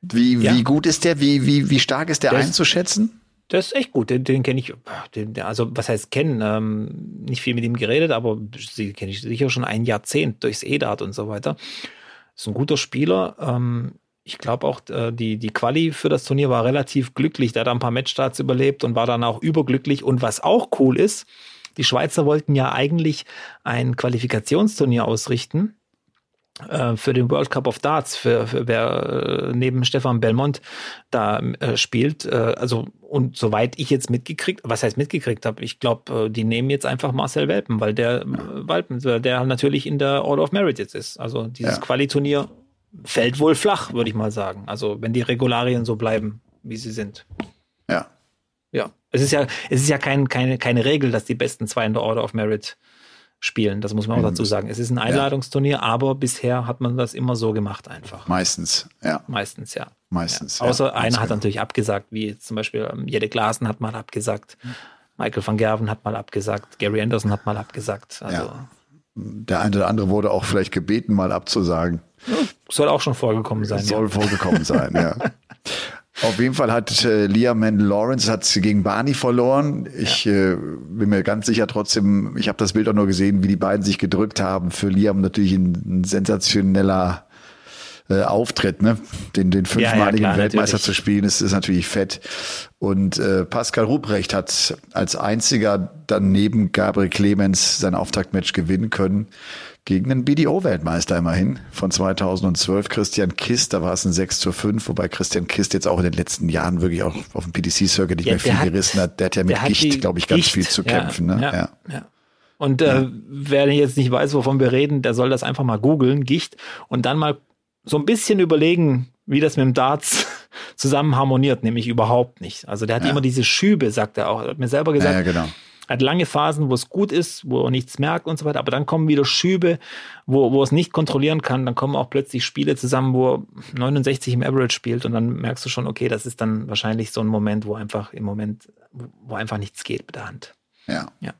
wie, ja. wie gut ist der? Wie, wie, wie stark ist der das, einzuschätzen? Das ist echt gut. Den, den kenne ich. Den, also, was heißt kennen? Ähm, nicht viel mit ihm geredet, aber sie kenne ich sicher schon ein Jahrzehnt durchs EDAT und so weiter. Ist ein guter Spieler. Ähm, ich glaube auch, äh, die, die Quali für das Turnier war relativ glücklich. Der hat ein paar Matchstarts überlebt und war dann auch überglücklich. Und was auch cool ist, die Schweizer wollten ja eigentlich ein Qualifikationsturnier ausrichten für den World Cup of Darts, für, für wer äh, neben Stefan Belmont da äh, spielt. Äh, also und soweit ich jetzt mitgekriegt, was heißt mitgekriegt habe, ich glaube, äh, die nehmen jetzt einfach Marcel Welpen, weil der ja. Welpen, der natürlich in der Order of Merit jetzt ist. Also dieses ja. Quali-Turnier fällt wohl flach, würde ich mal sagen. Also wenn die Regularien so bleiben, wie sie sind. Ja. Ja. Es ist ja, es ist ja kein, keine, keine Regel, dass die besten zwei in der Order of Merit spielen. Das muss man auch dazu sagen. Es ist ein Einladungsturnier, ja. aber bisher hat man das immer so gemacht einfach. Meistens, ja. Meistens, ja. Meistens. Ja. Außer ja, einer hat genau. natürlich abgesagt, wie zum Beispiel ähm, Jede Glasen hat mal abgesagt, Michael van Gerven hat mal abgesagt, Gary Anderson hat mal abgesagt. Also. Der eine oder andere wurde auch vielleicht gebeten, mal abzusagen. Soll auch schon vorgekommen sein. Soll vorgekommen sein, ja. (laughs) Auf jeden Fall hat äh, Liam Lawrence hat gegen Barney verloren. Ich ja. äh, bin mir ganz sicher trotzdem, ich habe das Bild auch nur gesehen, wie die beiden sich gedrückt haben. Für Liam natürlich ein, ein sensationeller äh, Auftritt, ne? Den, den fünfmaligen ja, ja, klar, Weltmeister natürlich. zu spielen, ist, ist natürlich fett. Und äh, Pascal Ruprecht hat als einziger dann neben Gabriel Clemens sein Auftaktmatch gewinnen können gegen den BDO-Weltmeister immerhin von 2012, Christian Kist. Da war es ein 6 zu 5, wobei Christian Kist jetzt auch in den letzten Jahren wirklich auch auf dem PDC-Circuit nicht ja, mehr viel hat, gerissen hat. Der hat ja mit Gicht, glaube ich, ganz Gicht. viel zu kämpfen. Ja, ne? ja, ja. Und äh, wer jetzt nicht weiß, wovon wir reden, der soll das einfach mal googeln, Gicht, und dann mal so ein bisschen überlegen, wie das mit dem Darts (laughs) zusammen harmoniert, nämlich überhaupt nicht. Also der hat immer diese Schübe, sagt er auch. Er hat mir selber gesagt, ja, genau hat lange Phasen, wo es gut ist, wo er nichts merkt und so weiter, aber dann kommen wieder Schübe, wo, wo es nicht kontrollieren kann, dann kommen auch plötzlich Spiele zusammen, wo er 69 im Average spielt und dann merkst du schon, okay, das ist dann wahrscheinlich so ein Moment, wo einfach im Moment, wo einfach nichts geht mit der Hand. Ja. Ja.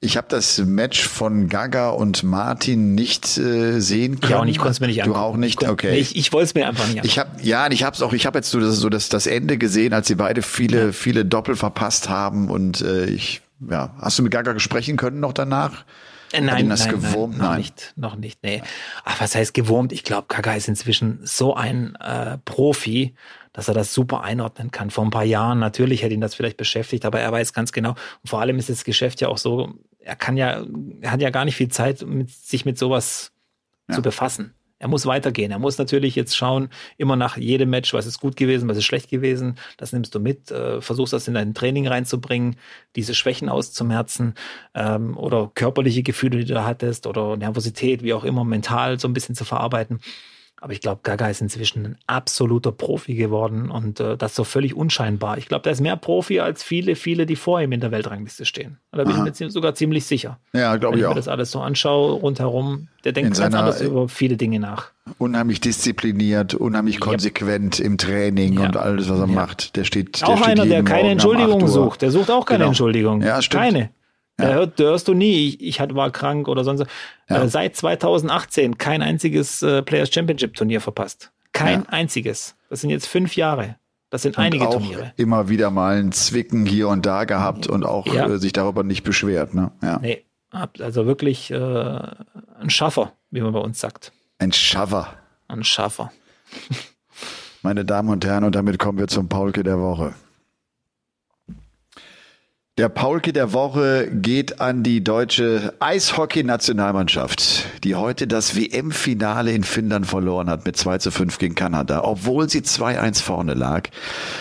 Ich habe das Match von Gaga und Martin nicht äh, sehen können. Ich auch nicht, konnte es mir nicht angucken. Du auch nicht, ich okay. Ich, ich wollte es mir einfach nicht angucken. Ich habe ja, ich habe es auch. Ich habe jetzt so das, so das, das Ende gesehen, als sie beide viele, ja. viele Doppel verpasst haben und äh, ich ja, hast du mit Gaga sprechen können noch danach? Äh, nein, das nein, gewurmt? Nein, noch nicht, noch nicht, nee. Ach, was heißt gewurmt? Ich glaube, Kaka ist inzwischen so ein äh, Profi, dass er das super einordnen kann. Vor ein paar Jahren natürlich hätte ihn das vielleicht beschäftigt, aber er weiß ganz genau. Und vor allem ist das Geschäft ja auch so, er kann ja, er hat ja gar nicht viel Zeit, mit, sich mit sowas ja. zu befassen. Er muss weitergehen. Er muss natürlich jetzt schauen, immer nach jedem Match, was ist gut gewesen, was ist schlecht gewesen. Das nimmst du mit, äh, versuchst das in dein Training reinzubringen, diese Schwächen auszumerzen ähm, oder körperliche Gefühle, die du hattest oder Nervosität, wie auch immer, mental so ein bisschen zu verarbeiten. Aber ich glaube, Gaga ist inzwischen ein absoluter Profi geworden und äh, das so völlig unscheinbar. Ich glaube, der ist mehr Profi als viele, viele, die vor ihm in der Weltrangliste stehen. Da bin Aha. ich mir sogar ziemlich sicher. Ja, glaube ich auch. Wenn ich mir das alles so anschaue rundherum, der denkt ganz anders über viele Dinge nach. Unheimlich diszipliniert, unheimlich konsequent yep. im Training ja. und alles, was er ja. macht. Der steht. Der auch einer, der keine Entschuldigung sucht. Der sucht auch keine genau. Entschuldigung. Ja, stimmt. Keine. Ja. Da, hört, da hörst du nie, ich, ich war krank oder sonst. Ja. Äh, seit 2018 kein einziges äh, Players Championship Turnier verpasst. Kein ja. einziges. Das sind jetzt fünf Jahre. Das sind und einige auch Turniere. Immer wieder mal ein Zwicken hier und da gehabt und auch ja. äh, sich darüber nicht beschwert. Ne? Ja. Nee, also wirklich äh, ein Schaffer, wie man bei uns sagt. Ein Schaffer. Ein Schaffer. (laughs) Meine Damen und Herren, und damit kommen wir zum Paulke der Woche. Der Paulke der Woche geht an die deutsche Eishockey-Nationalmannschaft, die heute das WM-Finale in Finnland verloren hat mit 2 zu 5 gegen Kanada, obwohl sie 2-1 vorne lag.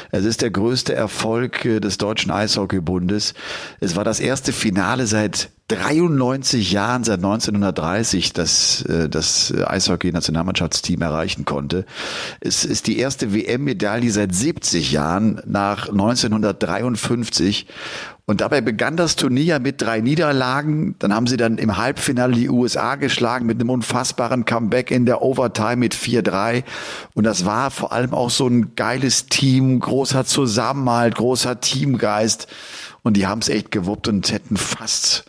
Es ist der größte Erfolg äh, des Deutschen Eishockeybundes. Es war das erste Finale seit 93 Jahren, seit 1930, dass äh, das Eishockey-Nationalmannschaftsteam erreichen konnte. Es ist die erste WM-Medaille seit 70 Jahren nach 1953 und dabei begann das Turnier mit drei Niederlagen. Dann haben sie dann im Halbfinale die USA geschlagen mit einem unfassbaren Comeback in der Overtime mit 4-3. Und das war vor allem auch so ein geiles Team, großer Zusammenhalt, großer Teamgeist. Und die haben es echt gewuppt und hätten fast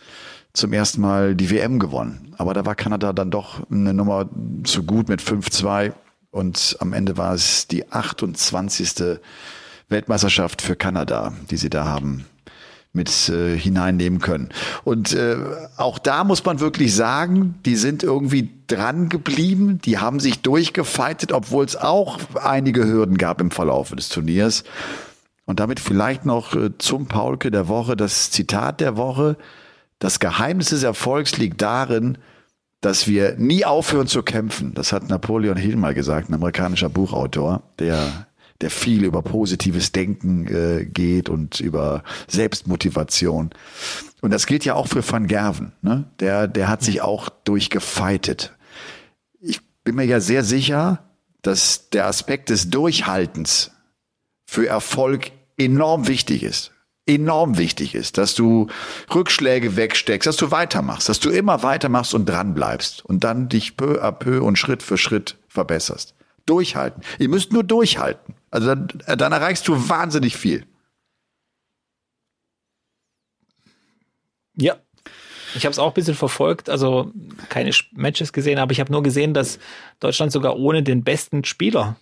zum ersten Mal die WM gewonnen. Aber da war Kanada dann doch eine Nummer zu gut mit 5-2. Und am Ende war es die 28. Weltmeisterschaft für Kanada, die sie da haben mit äh, hineinnehmen können. Und äh, auch da muss man wirklich sagen, die sind irgendwie dran geblieben, die haben sich durchgefeitet, obwohl es auch einige Hürden gab im Verlauf des Turniers. Und damit vielleicht noch äh, zum Paulke der Woche, das Zitat der Woche. Das Geheimnis des Erfolgs liegt darin, dass wir nie aufhören zu kämpfen. Das hat Napoleon Hill mal gesagt, ein amerikanischer Buchautor, der der viel über positives Denken äh, geht und über Selbstmotivation. Und das gilt ja auch für Van Gerven. Ne? Der, der hat sich auch durchgefeitet. Ich bin mir ja sehr sicher, dass der Aspekt des Durchhaltens für Erfolg enorm wichtig ist. Enorm wichtig ist, dass du Rückschläge wegsteckst, dass du weitermachst, dass du immer weitermachst und dran bleibst und dann dich peu à peu und Schritt für Schritt verbesserst. Durchhalten. Ihr müsst nur durchhalten. Also dann, dann erreichst du wahnsinnig viel. Ja. Ich habe es auch ein bisschen verfolgt, also keine Matches gesehen, aber ich habe nur gesehen, dass Deutschland sogar ohne den besten Spieler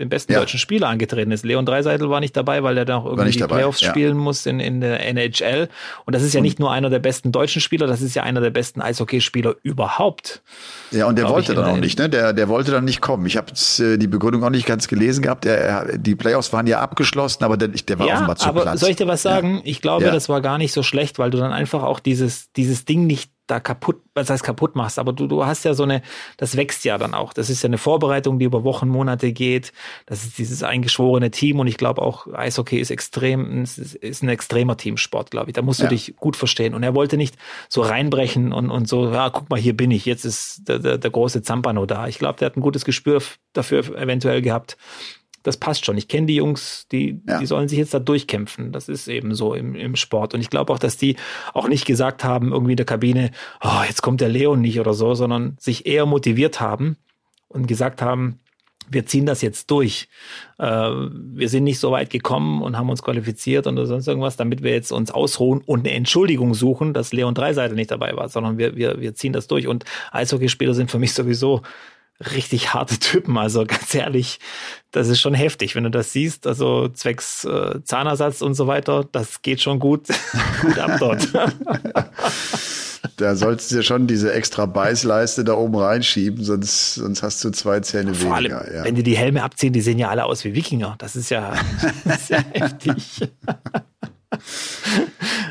den besten ja. deutschen Spieler angetreten ist. Leon Dreiseitel war nicht dabei, weil er da auch irgendwie die Playoffs ja. spielen muss in, in der NHL. Und das ist ja nicht nur einer der besten deutschen Spieler, das ist ja einer der besten Eishockeyspieler überhaupt. Ja, und der wollte dann auch nicht, ne? Der, der wollte dann nicht kommen. Ich habe äh, die Begründung auch nicht ganz gelesen gehabt. Der, er, die Playoffs waren ja abgeschlossen, aber der, der war ja, offenbar zu aber Platz. Soll ich dir was sagen? Ja. Ich glaube, das war gar nicht so schlecht, weil du dann einfach auch dieses, dieses Ding nicht da kaputt, was heißt kaputt machst, aber du, du hast ja so eine, das wächst ja dann auch. Das ist ja eine Vorbereitung, die über Wochen, Monate geht. Das ist dieses eingeschworene Team und ich glaube auch, Eishockey ist extrem, ist ein extremer Teamsport, glaube ich. Da musst du ja. dich gut verstehen. Und er wollte nicht so reinbrechen und, und so, ja, guck mal, hier bin ich, jetzt ist der, der, der große Zampano da. Ich glaube, der hat ein gutes Gespür dafür eventuell gehabt das passt schon. Ich kenne die Jungs, die, ja. die sollen sich jetzt da durchkämpfen. Das ist eben so im, im Sport. Und ich glaube auch, dass die auch nicht gesagt haben, irgendwie in der Kabine, oh, jetzt kommt der Leon nicht oder so, sondern sich eher motiviert haben und gesagt haben, wir ziehen das jetzt durch. Äh, wir sind nicht so weit gekommen und haben uns qualifiziert oder sonst irgendwas, damit wir jetzt uns ausruhen und eine Entschuldigung suchen, dass Leon Dreiseite nicht dabei war, sondern wir, wir, wir ziehen das durch. Und Eishockeyspieler sind für mich sowieso richtig harte Typen. Also ganz ehrlich, das ist schon heftig, wenn du das siehst. Also zwecks äh, Zahnersatz und so weiter, das geht schon gut, (laughs) gut ab dort. (laughs) Da sollst du dir schon diese extra Beißleiste da oben reinschieben, sonst, sonst hast du zwei Zähne Vor weniger. Allem, ja. Wenn die die Helme abziehen, die sehen ja alle aus wie Wikinger. Das ist ja, (laughs) das ist ja heftig.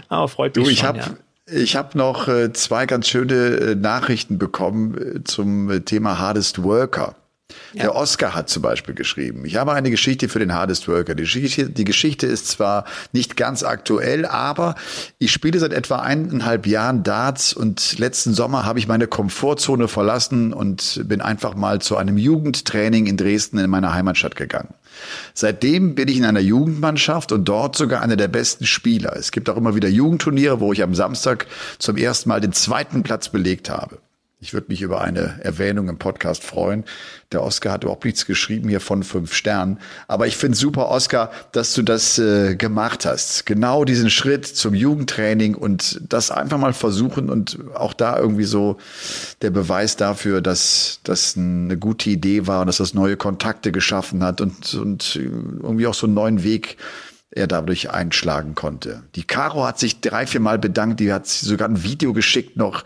Aber freut mich du, ich schon, hab, ja. Ich habe noch äh, zwei ganz schöne äh, Nachrichten bekommen äh, zum Thema Hardest Worker. Ja. Der Oscar hat zum Beispiel geschrieben, ich habe eine Geschichte für den Hardest Worker. Die Geschichte, die Geschichte ist zwar nicht ganz aktuell, aber ich spiele seit etwa eineinhalb Jahren Darts und letzten Sommer habe ich meine Komfortzone verlassen und bin einfach mal zu einem Jugendtraining in Dresden in meiner Heimatstadt gegangen. Seitdem bin ich in einer Jugendmannschaft und dort sogar einer der besten Spieler. Es gibt auch immer wieder Jugendturniere, wo ich am Samstag zum ersten Mal den zweiten Platz belegt habe. Ich würde mich über eine Erwähnung im Podcast freuen. Der Oscar hat überhaupt nichts geschrieben hier von fünf Sternen. Aber ich finde super, Oscar, dass du das äh, gemacht hast. Genau diesen Schritt zum Jugendtraining und das einfach mal versuchen und auch da irgendwie so der Beweis dafür, dass das eine gute Idee war und dass das neue Kontakte geschaffen hat und, und irgendwie auch so einen neuen Weg er dadurch einschlagen konnte. Die Caro hat sich drei, vier Mal bedankt, die hat sogar ein Video geschickt noch,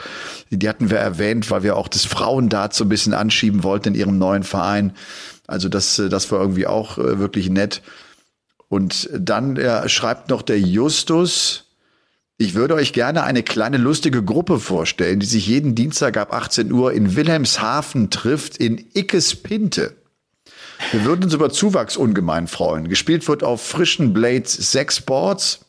die hatten wir erwähnt, weil wir auch das Frauendart so ein bisschen anschieben wollten in ihrem neuen Verein. Also das, das war irgendwie auch äh, wirklich nett. Und dann er schreibt noch der Justus, ich würde euch gerne eine kleine lustige Gruppe vorstellen, die sich jeden Dienstag ab 18 Uhr in Wilhelmshaven trifft in Ickes Pinte. Wir würden uns über Zuwachs ungemein freuen. Gespielt wird auf frischen Blades 6 Boards.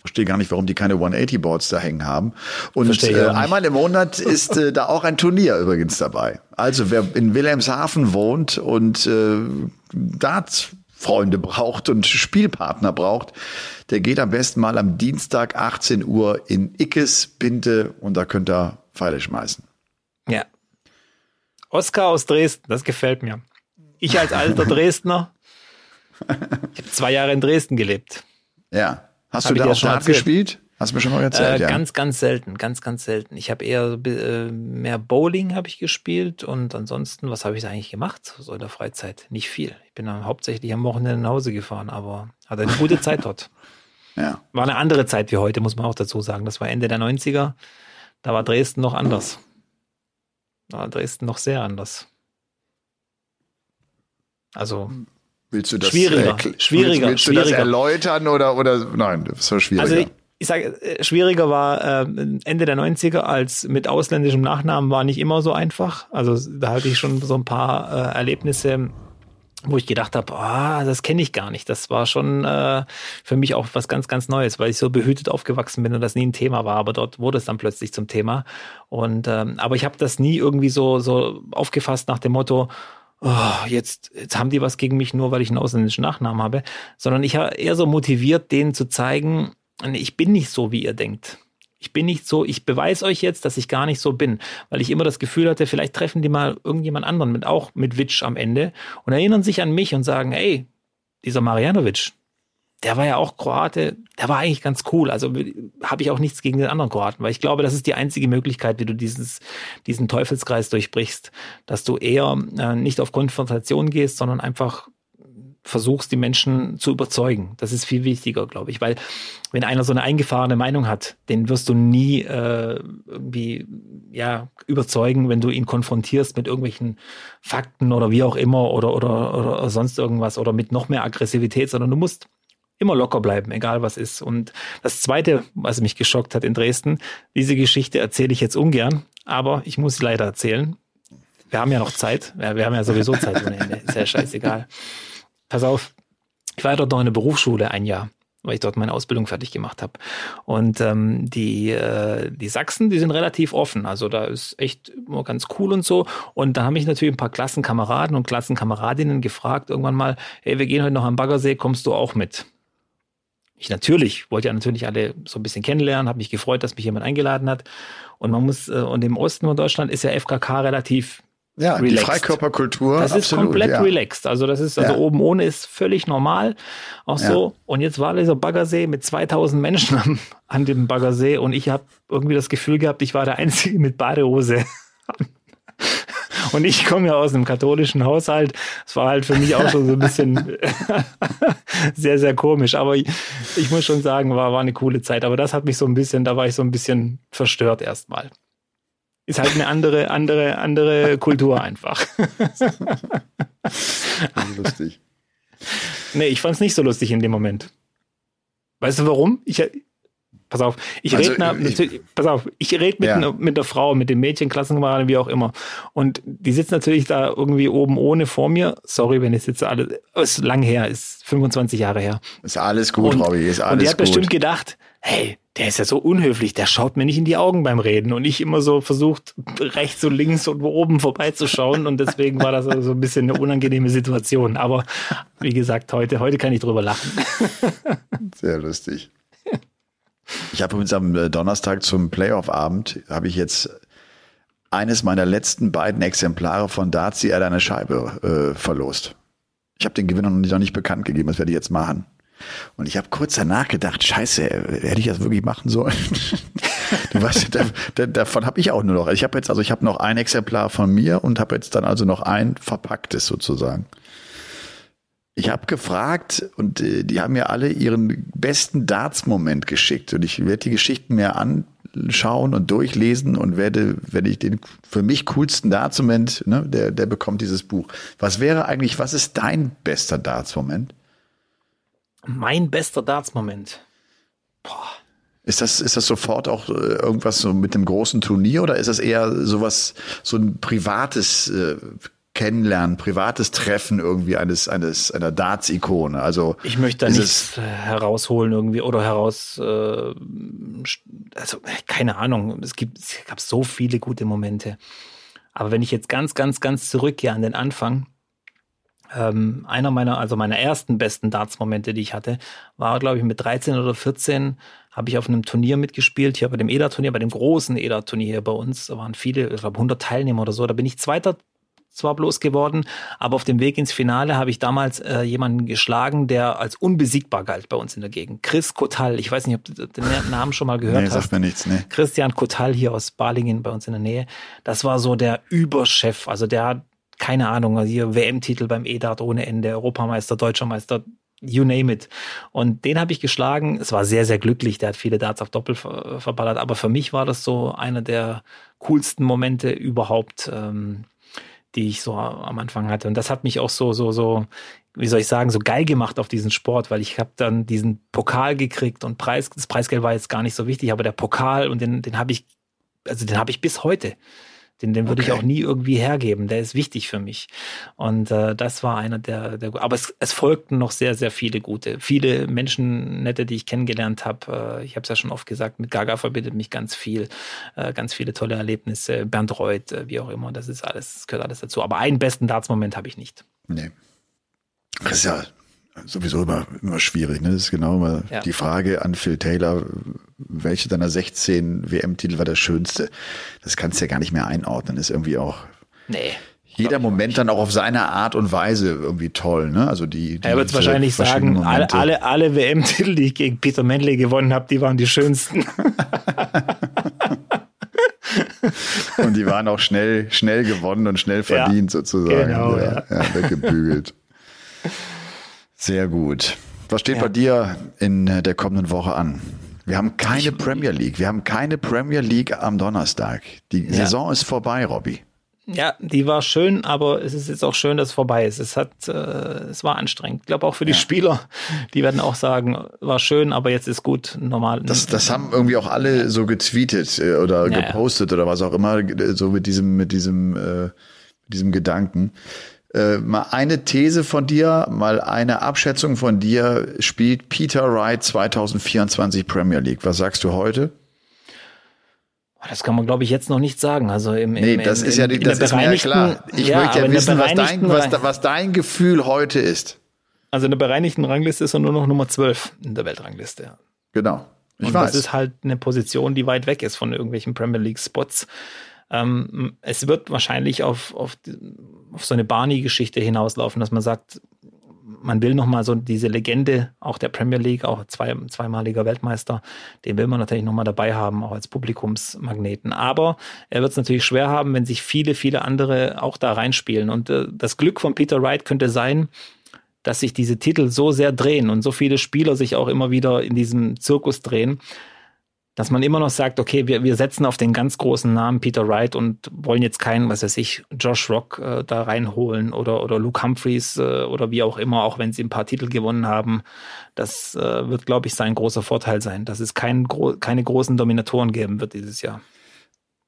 Verstehe gar nicht, warum die keine 180 Boards da hängen haben. Und äh, einmal im Monat (laughs) ist äh, da auch ein Turnier übrigens dabei. Also wer in Wilhelmshaven wohnt und äh, Darts-Freunde braucht und Spielpartner braucht, der geht am besten mal am Dienstag 18 Uhr in Ickes Binte und da könnt ihr Pfeile schmeißen. Ja. Oskar aus Dresden, das gefällt mir. Ich als alter (laughs) Dresdner, ich habe zwei Jahre in Dresden gelebt. Ja. Hast hab du da auch Dart gespielt? Hast du mir schon mal erzählt? Äh, ja. Ganz, ganz selten, ganz, ganz selten. Ich habe eher äh, mehr Bowling habe ich gespielt und ansonsten, was habe ich eigentlich gemacht so in der Freizeit? Nicht viel. Ich bin dann hauptsächlich am Wochenende nach Hause gefahren, aber hatte eine gute Zeit dort. (laughs) Ja. War eine andere Zeit wie heute, muss man auch dazu sagen. Das war Ende der 90er. Da war Dresden noch anders. Da war Dresden noch sehr anders. Also willst du das schwieriger, äh, schwieriger, willst, willst schwieriger. du das erläutern oder oder nein, das war schwieriger. Also ich, sage, äh, schwieriger war äh, Ende der 90er als mit ausländischem Nachnamen war nicht immer so einfach. Also da hatte ich schon so ein paar äh, Erlebnisse, wo ich gedacht habe, ah, das kenne ich gar nicht. Das war schon äh, für mich auch was ganz, ganz Neues, weil ich so behütet aufgewachsen bin und das nie ein Thema war. Aber dort wurde es dann plötzlich zum Thema. Und ähm, aber ich habe das nie irgendwie so so aufgefasst nach dem Motto, oh, jetzt, jetzt haben die was gegen mich nur, weil ich einen ausländischen Nachnamen habe, sondern ich habe eher so motiviert, denen zu zeigen, ich bin nicht so, wie ihr denkt. Ich bin nicht so, ich beweise euch jetzt, dass ich gar nicht so bin, weil ich immer das Gefühl hatte, vielleicht treffen die mal irgendjemand anderen mit, auch mit Witsch am Ende und erinnern sich an mich und sagen, ey, dieser Marianovic, der war ja auch Kroate, der war eigentlich ganz cool. Also habe ich auch nichts gegen den anderen Kroaten, weil ich glaube, das ist die einzige Möglichkeit, wie du dieses, diesen Teufelskreis durchbrichst, dass du eher äh, nicht auf Konfrontation gehst, sondern einfach versuchst, die Menschen zu überzeugen. Das ist viel wichtiger, glaube ich, weil wenn einer so eine eingefahrene Meinung hat, den wirst du nie äh, irgendwie ja überzeugen, wenn du ihn konfrontierst mit irgendwelchen Fakten oder wie auch immer oder oder oder sonst irgendwas oder mit noch mehr Aggressivität, sondern du musst immer locker bleiben, egal was ist. Und das Zweite, was mich geschockt hat in Dresden, diese Geschichte erzähle ich jetzt ungern, aber ich muss sie leider erzählen. Wir haben ja noch Zeit. Ja, wir haben ja sowieso Zeit ohne Ende. Ist ja scheißegal. Pass auf, ich war dort noch in der Berufsschule ein Jahr weil ich dort meine Ausbildung fertig gemacht habe. Und ähm, die, äh, die Sachsen, die sind relativ offen. Also da ist echt immer ganz cool und so. Und da haben mich natürlich ein paar Klassenkameraden und Klassenkameradinnen gefragt, irgendwann mal, hey, wir gehen heute noch am Baggersee, kommst du auch mit? Ich natürlich, wollte ja natürlich alle so ein bisschen kennenlernen, habe mich gefreut, dass mich jemand eingeladen hat. Und man muss, äh, und im Osten von Deutschland ist ja FKK relativ ja, relaxed. die Freikörperkultur. Das ist komplett ja. relaxed. Also das ist, also ja. oben ohne ist völlig normal. Auch ja. so. Und jetzt war dieser Baggersee mit 2000 Menschen (laughs) an, an dem Baggersee und ich habe irgendwie das Gefühl gehabt, ich war der Einzige mit Badehose. Und ich komme ja aus einem katholischen Haushalt. Es war halt für mich auch schon so ein bisschen (laughs) sehr, sehr komisch. Aber ich, ich, muss schon sagen, war, war eine coole Zeit. Aber das hat mich so ein bisschen, da war ich so ein bisschen verstört erstmal. Ist halt eine andere, andere, andere Kultur einfach. lustig. Nee, ich fand es nicht so lustig in dem Moment. Weißt du warum? Ich, pass auf, ich also, rede natürlich, pass auf, ich rede mit, ja. mit der Frau, mit dem Mädchen, Klassenkameraden, wie auch immer. Und die sitzt natürlich da irgendwie oben ohne vor mir. Sorry, wenn es jetzt alles, ist lang her, ist 25 Jahre her. Ist alles gut, und, Robby, ist alles gut. Und die hat gut. bestimmt gedacht, hey, der ist ja so unhöflich, der schaut mir nicht in die Augen beim Reden und ich immer so versucht, rechts und links und oben vorbeizuschauen und deswegen war das also so ein bisschen eine unangenehme Situation. Aber wie gesagt, heute, heute kann ich drüber lachen. Sehr lustig. Ich habe übrigens am äh, Donnerstag zum Playoff-Abend, habe ich jetzt eines meiner letzten beiden Exemplare von Darts, die er eine Scheibe äh, verlost. Ich habe den Gewinner noch nicht, noch nicht bekannt gegeben, das werde ich jetzt machen. Und ich habe kurz danach gedacht, scheiße, hätte ich das wirklich machen sollen? (laughs) du weißt, da, da, davon habe ich auch nur noch. Ich habe jetzt, also ich habe noch ein Exemplar von mir und habe jetzt dann also noch ein verpacktes sozusagen. Ich habe gefragt und äh, die haben mir alle ihren besten Darts-Moment geschickt und ich werde die Geschichten mir anschauen und durchlesen und werde, wenn ich den für mich coolsten Darts-Moment, ne, der, der bekommt dieses Buch. Was wäre eigentlich, was ist dein bester Darts-Moment? Mein bester Darts-Moment. Ist das, ist das sofort auch äh, irgendwas so mit dem großen Turnier oder ist das eher sowas, so ein privates äh, Kennenlernen, privates Treffen irgendwie eines, eines, einer Darts-Ikone? Also. Ich möchte da nichts herausholen irgendwie oder heraus, äh, also, keine Ahnung. Es gibt, es gab so viele gute Momente. Aber wenn ich jetzt ganz, ganz, ganz zurückgehe an den Anfang, ähm, einer meiner, also meiner ersten besten Darts-Momente, die ich hatte, war, glaube ich, mit 13 oder 14 habe ich auf einem Turnier mitgespielt, hier bei dem EDA-Turnier, bei dem großen EDA-Turnier hier bei uns. Da waren viele, ich glaube 100 Teilnehmer oder so. Da bin ich Zweiter zwar bloß geworden, aber auf dem Weg ins Finale habe ich damals äh, jemanden geschlagen, der als unbesiegbar galt bei uns in der Gegend. Chris Kotal, ich weiß nicht, ob du den Namen (laughs) schon mal gehört nee, hast. Sagt mir nichts, nee. Christian Kotal hier aus Balingen bei uns in der Nähe. Das war so der Überchef. Also der hat keine Ahnung, also hier WM-Titel beim EDAT ohne Ende, Europameister, Deutscher Meister, you name it. Und den habe ich geschlagen. Es war sehr, sehr glücklich. Der hat viele Darts auf Doppel ver verballert. Aber für mich war das so einer der coolsten Momente überhaupt, ähm, die ich so am Anfang hatte. Und das hat mich auch so, so, so, wie soll ich sagen, so geil gemacht auf diesen Sport, weil ich habe dann diesen Pokal gekriegt und Preis, das Preisgeld war jetzt gar nicht so wichtig, aber der Pokal und den, den habe ich, also den habe ich bis heute. Den, den würde okay. ich auch nie irgendwie hergeben. Der ist wichtig für mich. Und äh, das war einer der, der aber es, es folgten noch sehr, sehr viele gute. Viele Menschen, nette, die ich kennengelernt habe. Äh, ich habe es ja schon oft gesagt, mit Gaga verbindet mich ganz viel. Äh, ganz viele tolle Erlebnisse. Bernd Reuth, äh, wie auch immer. Das ist alles, das gehört alles dazu. Aber einen besten Darts-Moment habe ich nicht. Nee. Das ist ja sowieso immer, immer schwierig. Ne? Das ist genau immer ja. die Frage an Phil Taylor, welche deiner 16 WM-Titel war der schönste? Das kannst du ja gar nicht mehr einordnen. Ist irgendwie auch. Nee. Jeder Moment dann auch auf seine Art und Weise irgendwie toll, ne? Also die. die er wird wahrscheinlich sagen, alle, alle, alle WM-Titel, die ich gegen Peter Manley gewonnen habe, die waren die schönsten. (laughs) und die waren auch schnell, schnell gewonnen und schnell verdient, ja, sozusagen. Genau, ja, ja. ja weggebügelt. Sehr gut. Was steht bei dir in der kommenden Woche an? Wir haben keine Premier League. Wir haben keine Premier League am Donnerstag. Die ja. Saison ist vorbei, Robby. Ja, die war schön, aber es ist jetzt auch schön, dass es vorbei ist. Es hat, äh, es war anstrengend. Ich glaube auch für die ja. Spieler, die werden auch sagen, war schön, aber jetzt ist gut, normal. Das, das haben irgendwie auch alle so getweetet äh, oder ja, gepostet oder was auch immer, so mit diesem, mit diesem, äh, mit diesem Gedanken. Äh, mal eine These von dir, mal eine Abschätzung von dir. Spielt Peter Wright 2024 Premier League? Was sagst du heute? Das kann man, glaube ich, jetzt noch nicht sagen. Also im, im, nee, das im, ist ja, das ist mir ja klar. Ich ja, möchte ja wissen, was dein, was, was dein Gefühl heute ist. Also in der bereinigten Rangliste ist er nur noch Nummer 12 in der Weltrangliste. Ja. Genau. Ich Und weiß. das ist halt eine Position, die weit weg ist von irgendwelchen Premier League Spots. Ähm, es wird wahrscheinlich auf, auf, auf so eine Barney-Geschichte hinauslaufen, dass man sagt, man will nochmal so diese Legende auch der Premier League, auch zwei, zweimaliger Weltmeister, den will man natürlich nochmal dabei haben, auch als Publikumsmagneten. Aber er wird es natürlich schwer haben, wenn sich viele, viele andere auch da reinspielen. Und äh, das Glück von Peter Wright könnte sein, dass sich diese Titel so sehr drehen und so viele Spieler sich auch immer wieder in diesem Zirkus drehen, dass man immer noch sagt, okay, wir, wir setzen auf den ganz großen Namen Peter Wright und wollen jetzt keinen, was weiß ich, Josh Rock äh, da reinholen oder, oder Luke Humphreys äh, oder wie auch immer, auch wenn sie ein paar Titel gewonnen haben. Das äh, wird, glaube ich, sein großer Vorteil sein, dass es kein, keine großen Dominatoren geben wird dieses Jahr.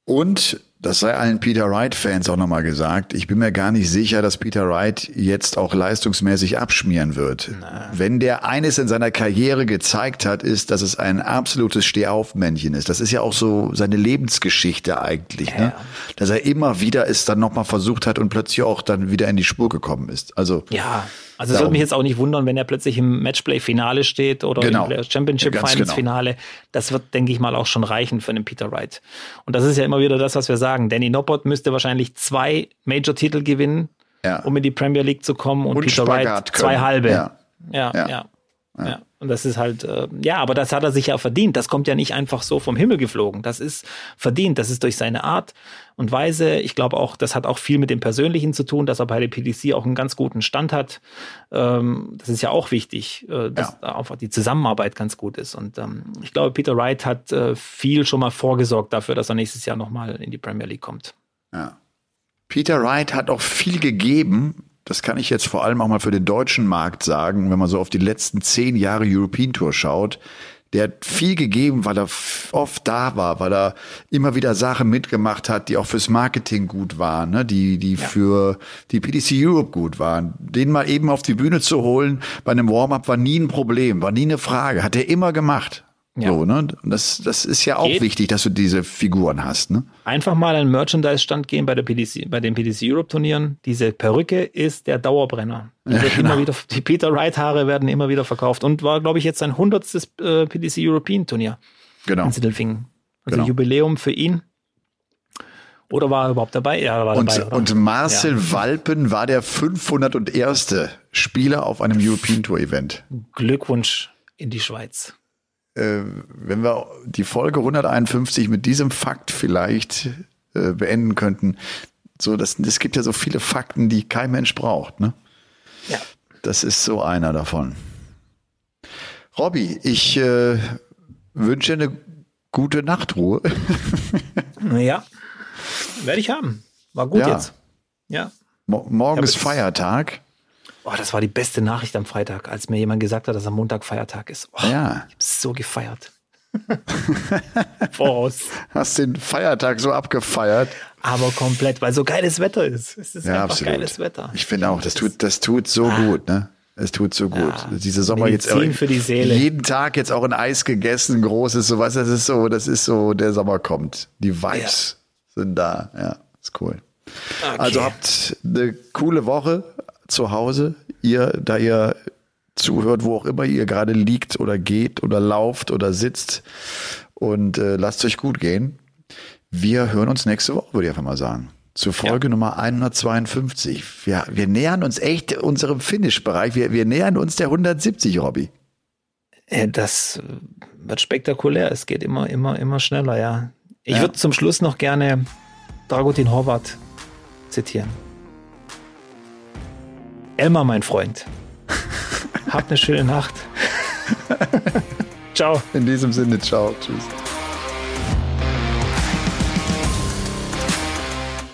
Und das sei allen Peter Wright-Fans auch nochmal gesagt. Ich bin mir gar nicht sicher, dass Peter Wright jetzt auch leistungsmäßig abschmieren wird. Na. Wenn der eines in seiner Karriere gezeigt hat, ist, dass es ein absolutes Stehaufmännchen ist. Das ist ja auch so seine Lebensgeschichte eigentlich, ne? ja. ne? Dass er immer wieder es dann nochmal versucht hat und plötzlich auch dann wieder in die Spur gekommen ist. Also. Ja. Also es würde mich jetzt auch nicht wundern, wenn er plötzlich im Matchplay-Finale steht oder genau. im Championship Finals-Finale. Genau. Das wird, denke ich mal, auch schon reichen für einen Peter Wright. Und das ist ja immer wieder das, was wir sagen. Danny Noppert müsste wahrscheinlich zwei Major-Titel gewinnen, ja. um in die Premier League zu kommen und, und Peter Wright zwei halbe. Ja. Ja, ja. ja. Ja. Und das ist halt, äh, ja, aber das hat er sich ja verdient. Das kommt ja nicht einfach so vom Himmel geflogen. Das ist verdient. Das ist durch seine Art und Weise. Ich glaube auch, das hat auch viel mit dem Persönlichen zu tun, dass er bei der PDC auch einen ganz guten Stand hat. Ähm, das ist ja auch wichtig, äh, dass ja. einfach die Zusammenarbeit ganz gut ist. Und ähm, ich glaube, Peter Wright hat äh, viel schon mal vorgesorgt dafür, dass er nächstes Jahr nochmal in die Premier League kommt. Ja. Peter Wright hat auch viel gegeben, das kann ich jetzt vor allem auch mal für den deutschen Markt sagen, wenn man so auf die letzten zehn Jahre European Tour schaut, der hat viel gegeben, weil er oft da war, weil er immer wieder Sachen mitgemacht hat, die auch fürs Marketing gut waren, ne? die, die ja. für die PDC Europe gut waren. Den mal eben auf die Bühne zu holen bei einem Warm-up war nie ein Problem, war nie eine Frage, hat er immer gemacht. Ja. So, ne? Das, das ist ja auch Geht. wichtig, dass du diese Figuren hast. Ne? Einfach mal an den Merchandise-Stand gehen bei, der PDC, bei den PDC Europe-Turnieren. Diese Perücke ist der Dauerbrenner. Die, ja, genau. wieder, die Peter Wright-Haare werden immer wieder verkauft und war, glaube ich, jetzt sein hundertstes äh, PDC European-Turnier genau. in Sindelfingen. Also genau. Jubiläum für ihn. Oder war er überhaupt dabei? Ja, er war und, dabei. Oder? Und Marcel ja. Walpen war der 501. Spieler auf einem European Tour Event. Glückwunsch in die Schweiz wenn wir die Folge 151 mit diesem Fakt vielleicht äh, beenden könnten, so das, es gibt ja so viele Fakten, die kein Mensch braucht, ne? Ja. Das ist so einer davon. Robby, ich äh, wünsche eine gute Nachtruhe. (laughs) ja, werde ich haben. War gut ja. jetzt. Ja. Mo morgen ist Feiertag. Oh, das war die beste Nachricht am Freitag, als mir jemand gesagt hat, dass am Montag Feiertag ist. Oh, ja. Ich habe so gefeiert. (laughs) Voraus. Hast den Feiertag so abgefeiert. Aber komplett, weil so geiles Wetter ist. Es ist ja, einfach absolut. geiles Wetter. Ich finde auch, das tut, das tut so ah. gut, ne? Es tut so gut. Ja, Diese Sommer Medizin jetzt für die Seele. jeden Tag jetzt auch ein Eis gegessen, großes, sowas. Das ist so, das ist so, der Sommer kommt. Die Vibes ja. sind da. Ja, ist cool. Okay. Also habt eine coole Woche zu Hause, ihr, da ihr zuhört, wo auch immer ihr gerade liegt oder geht oder lauft oder sitzt und äh, lasst euch gut gehen. Wir hören uns nächste Woche, würde ich einfach mal sagen. Zur Folge ja. Nummer 152. Wir, wir nähern uns echt unserem Finish-Bereich. Wir, wir nähern uns der 170, Robby. Äh, das wird spektakulär. Es geht immer, immer, immer schneller, ja. Ich ja. würde zum Schluss noch gerne Dragutin Horvath zitieren. Elmar, mein Freund. Habt eine schöne Nacht. ciao. In diesem Sinne, ciao. Tschüss.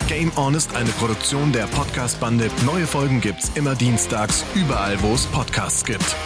Game On ist eine Produktion der Podcast-Bande. Neue Folgen gibt's immer dienstags, überall, wo es Podcasts gibt.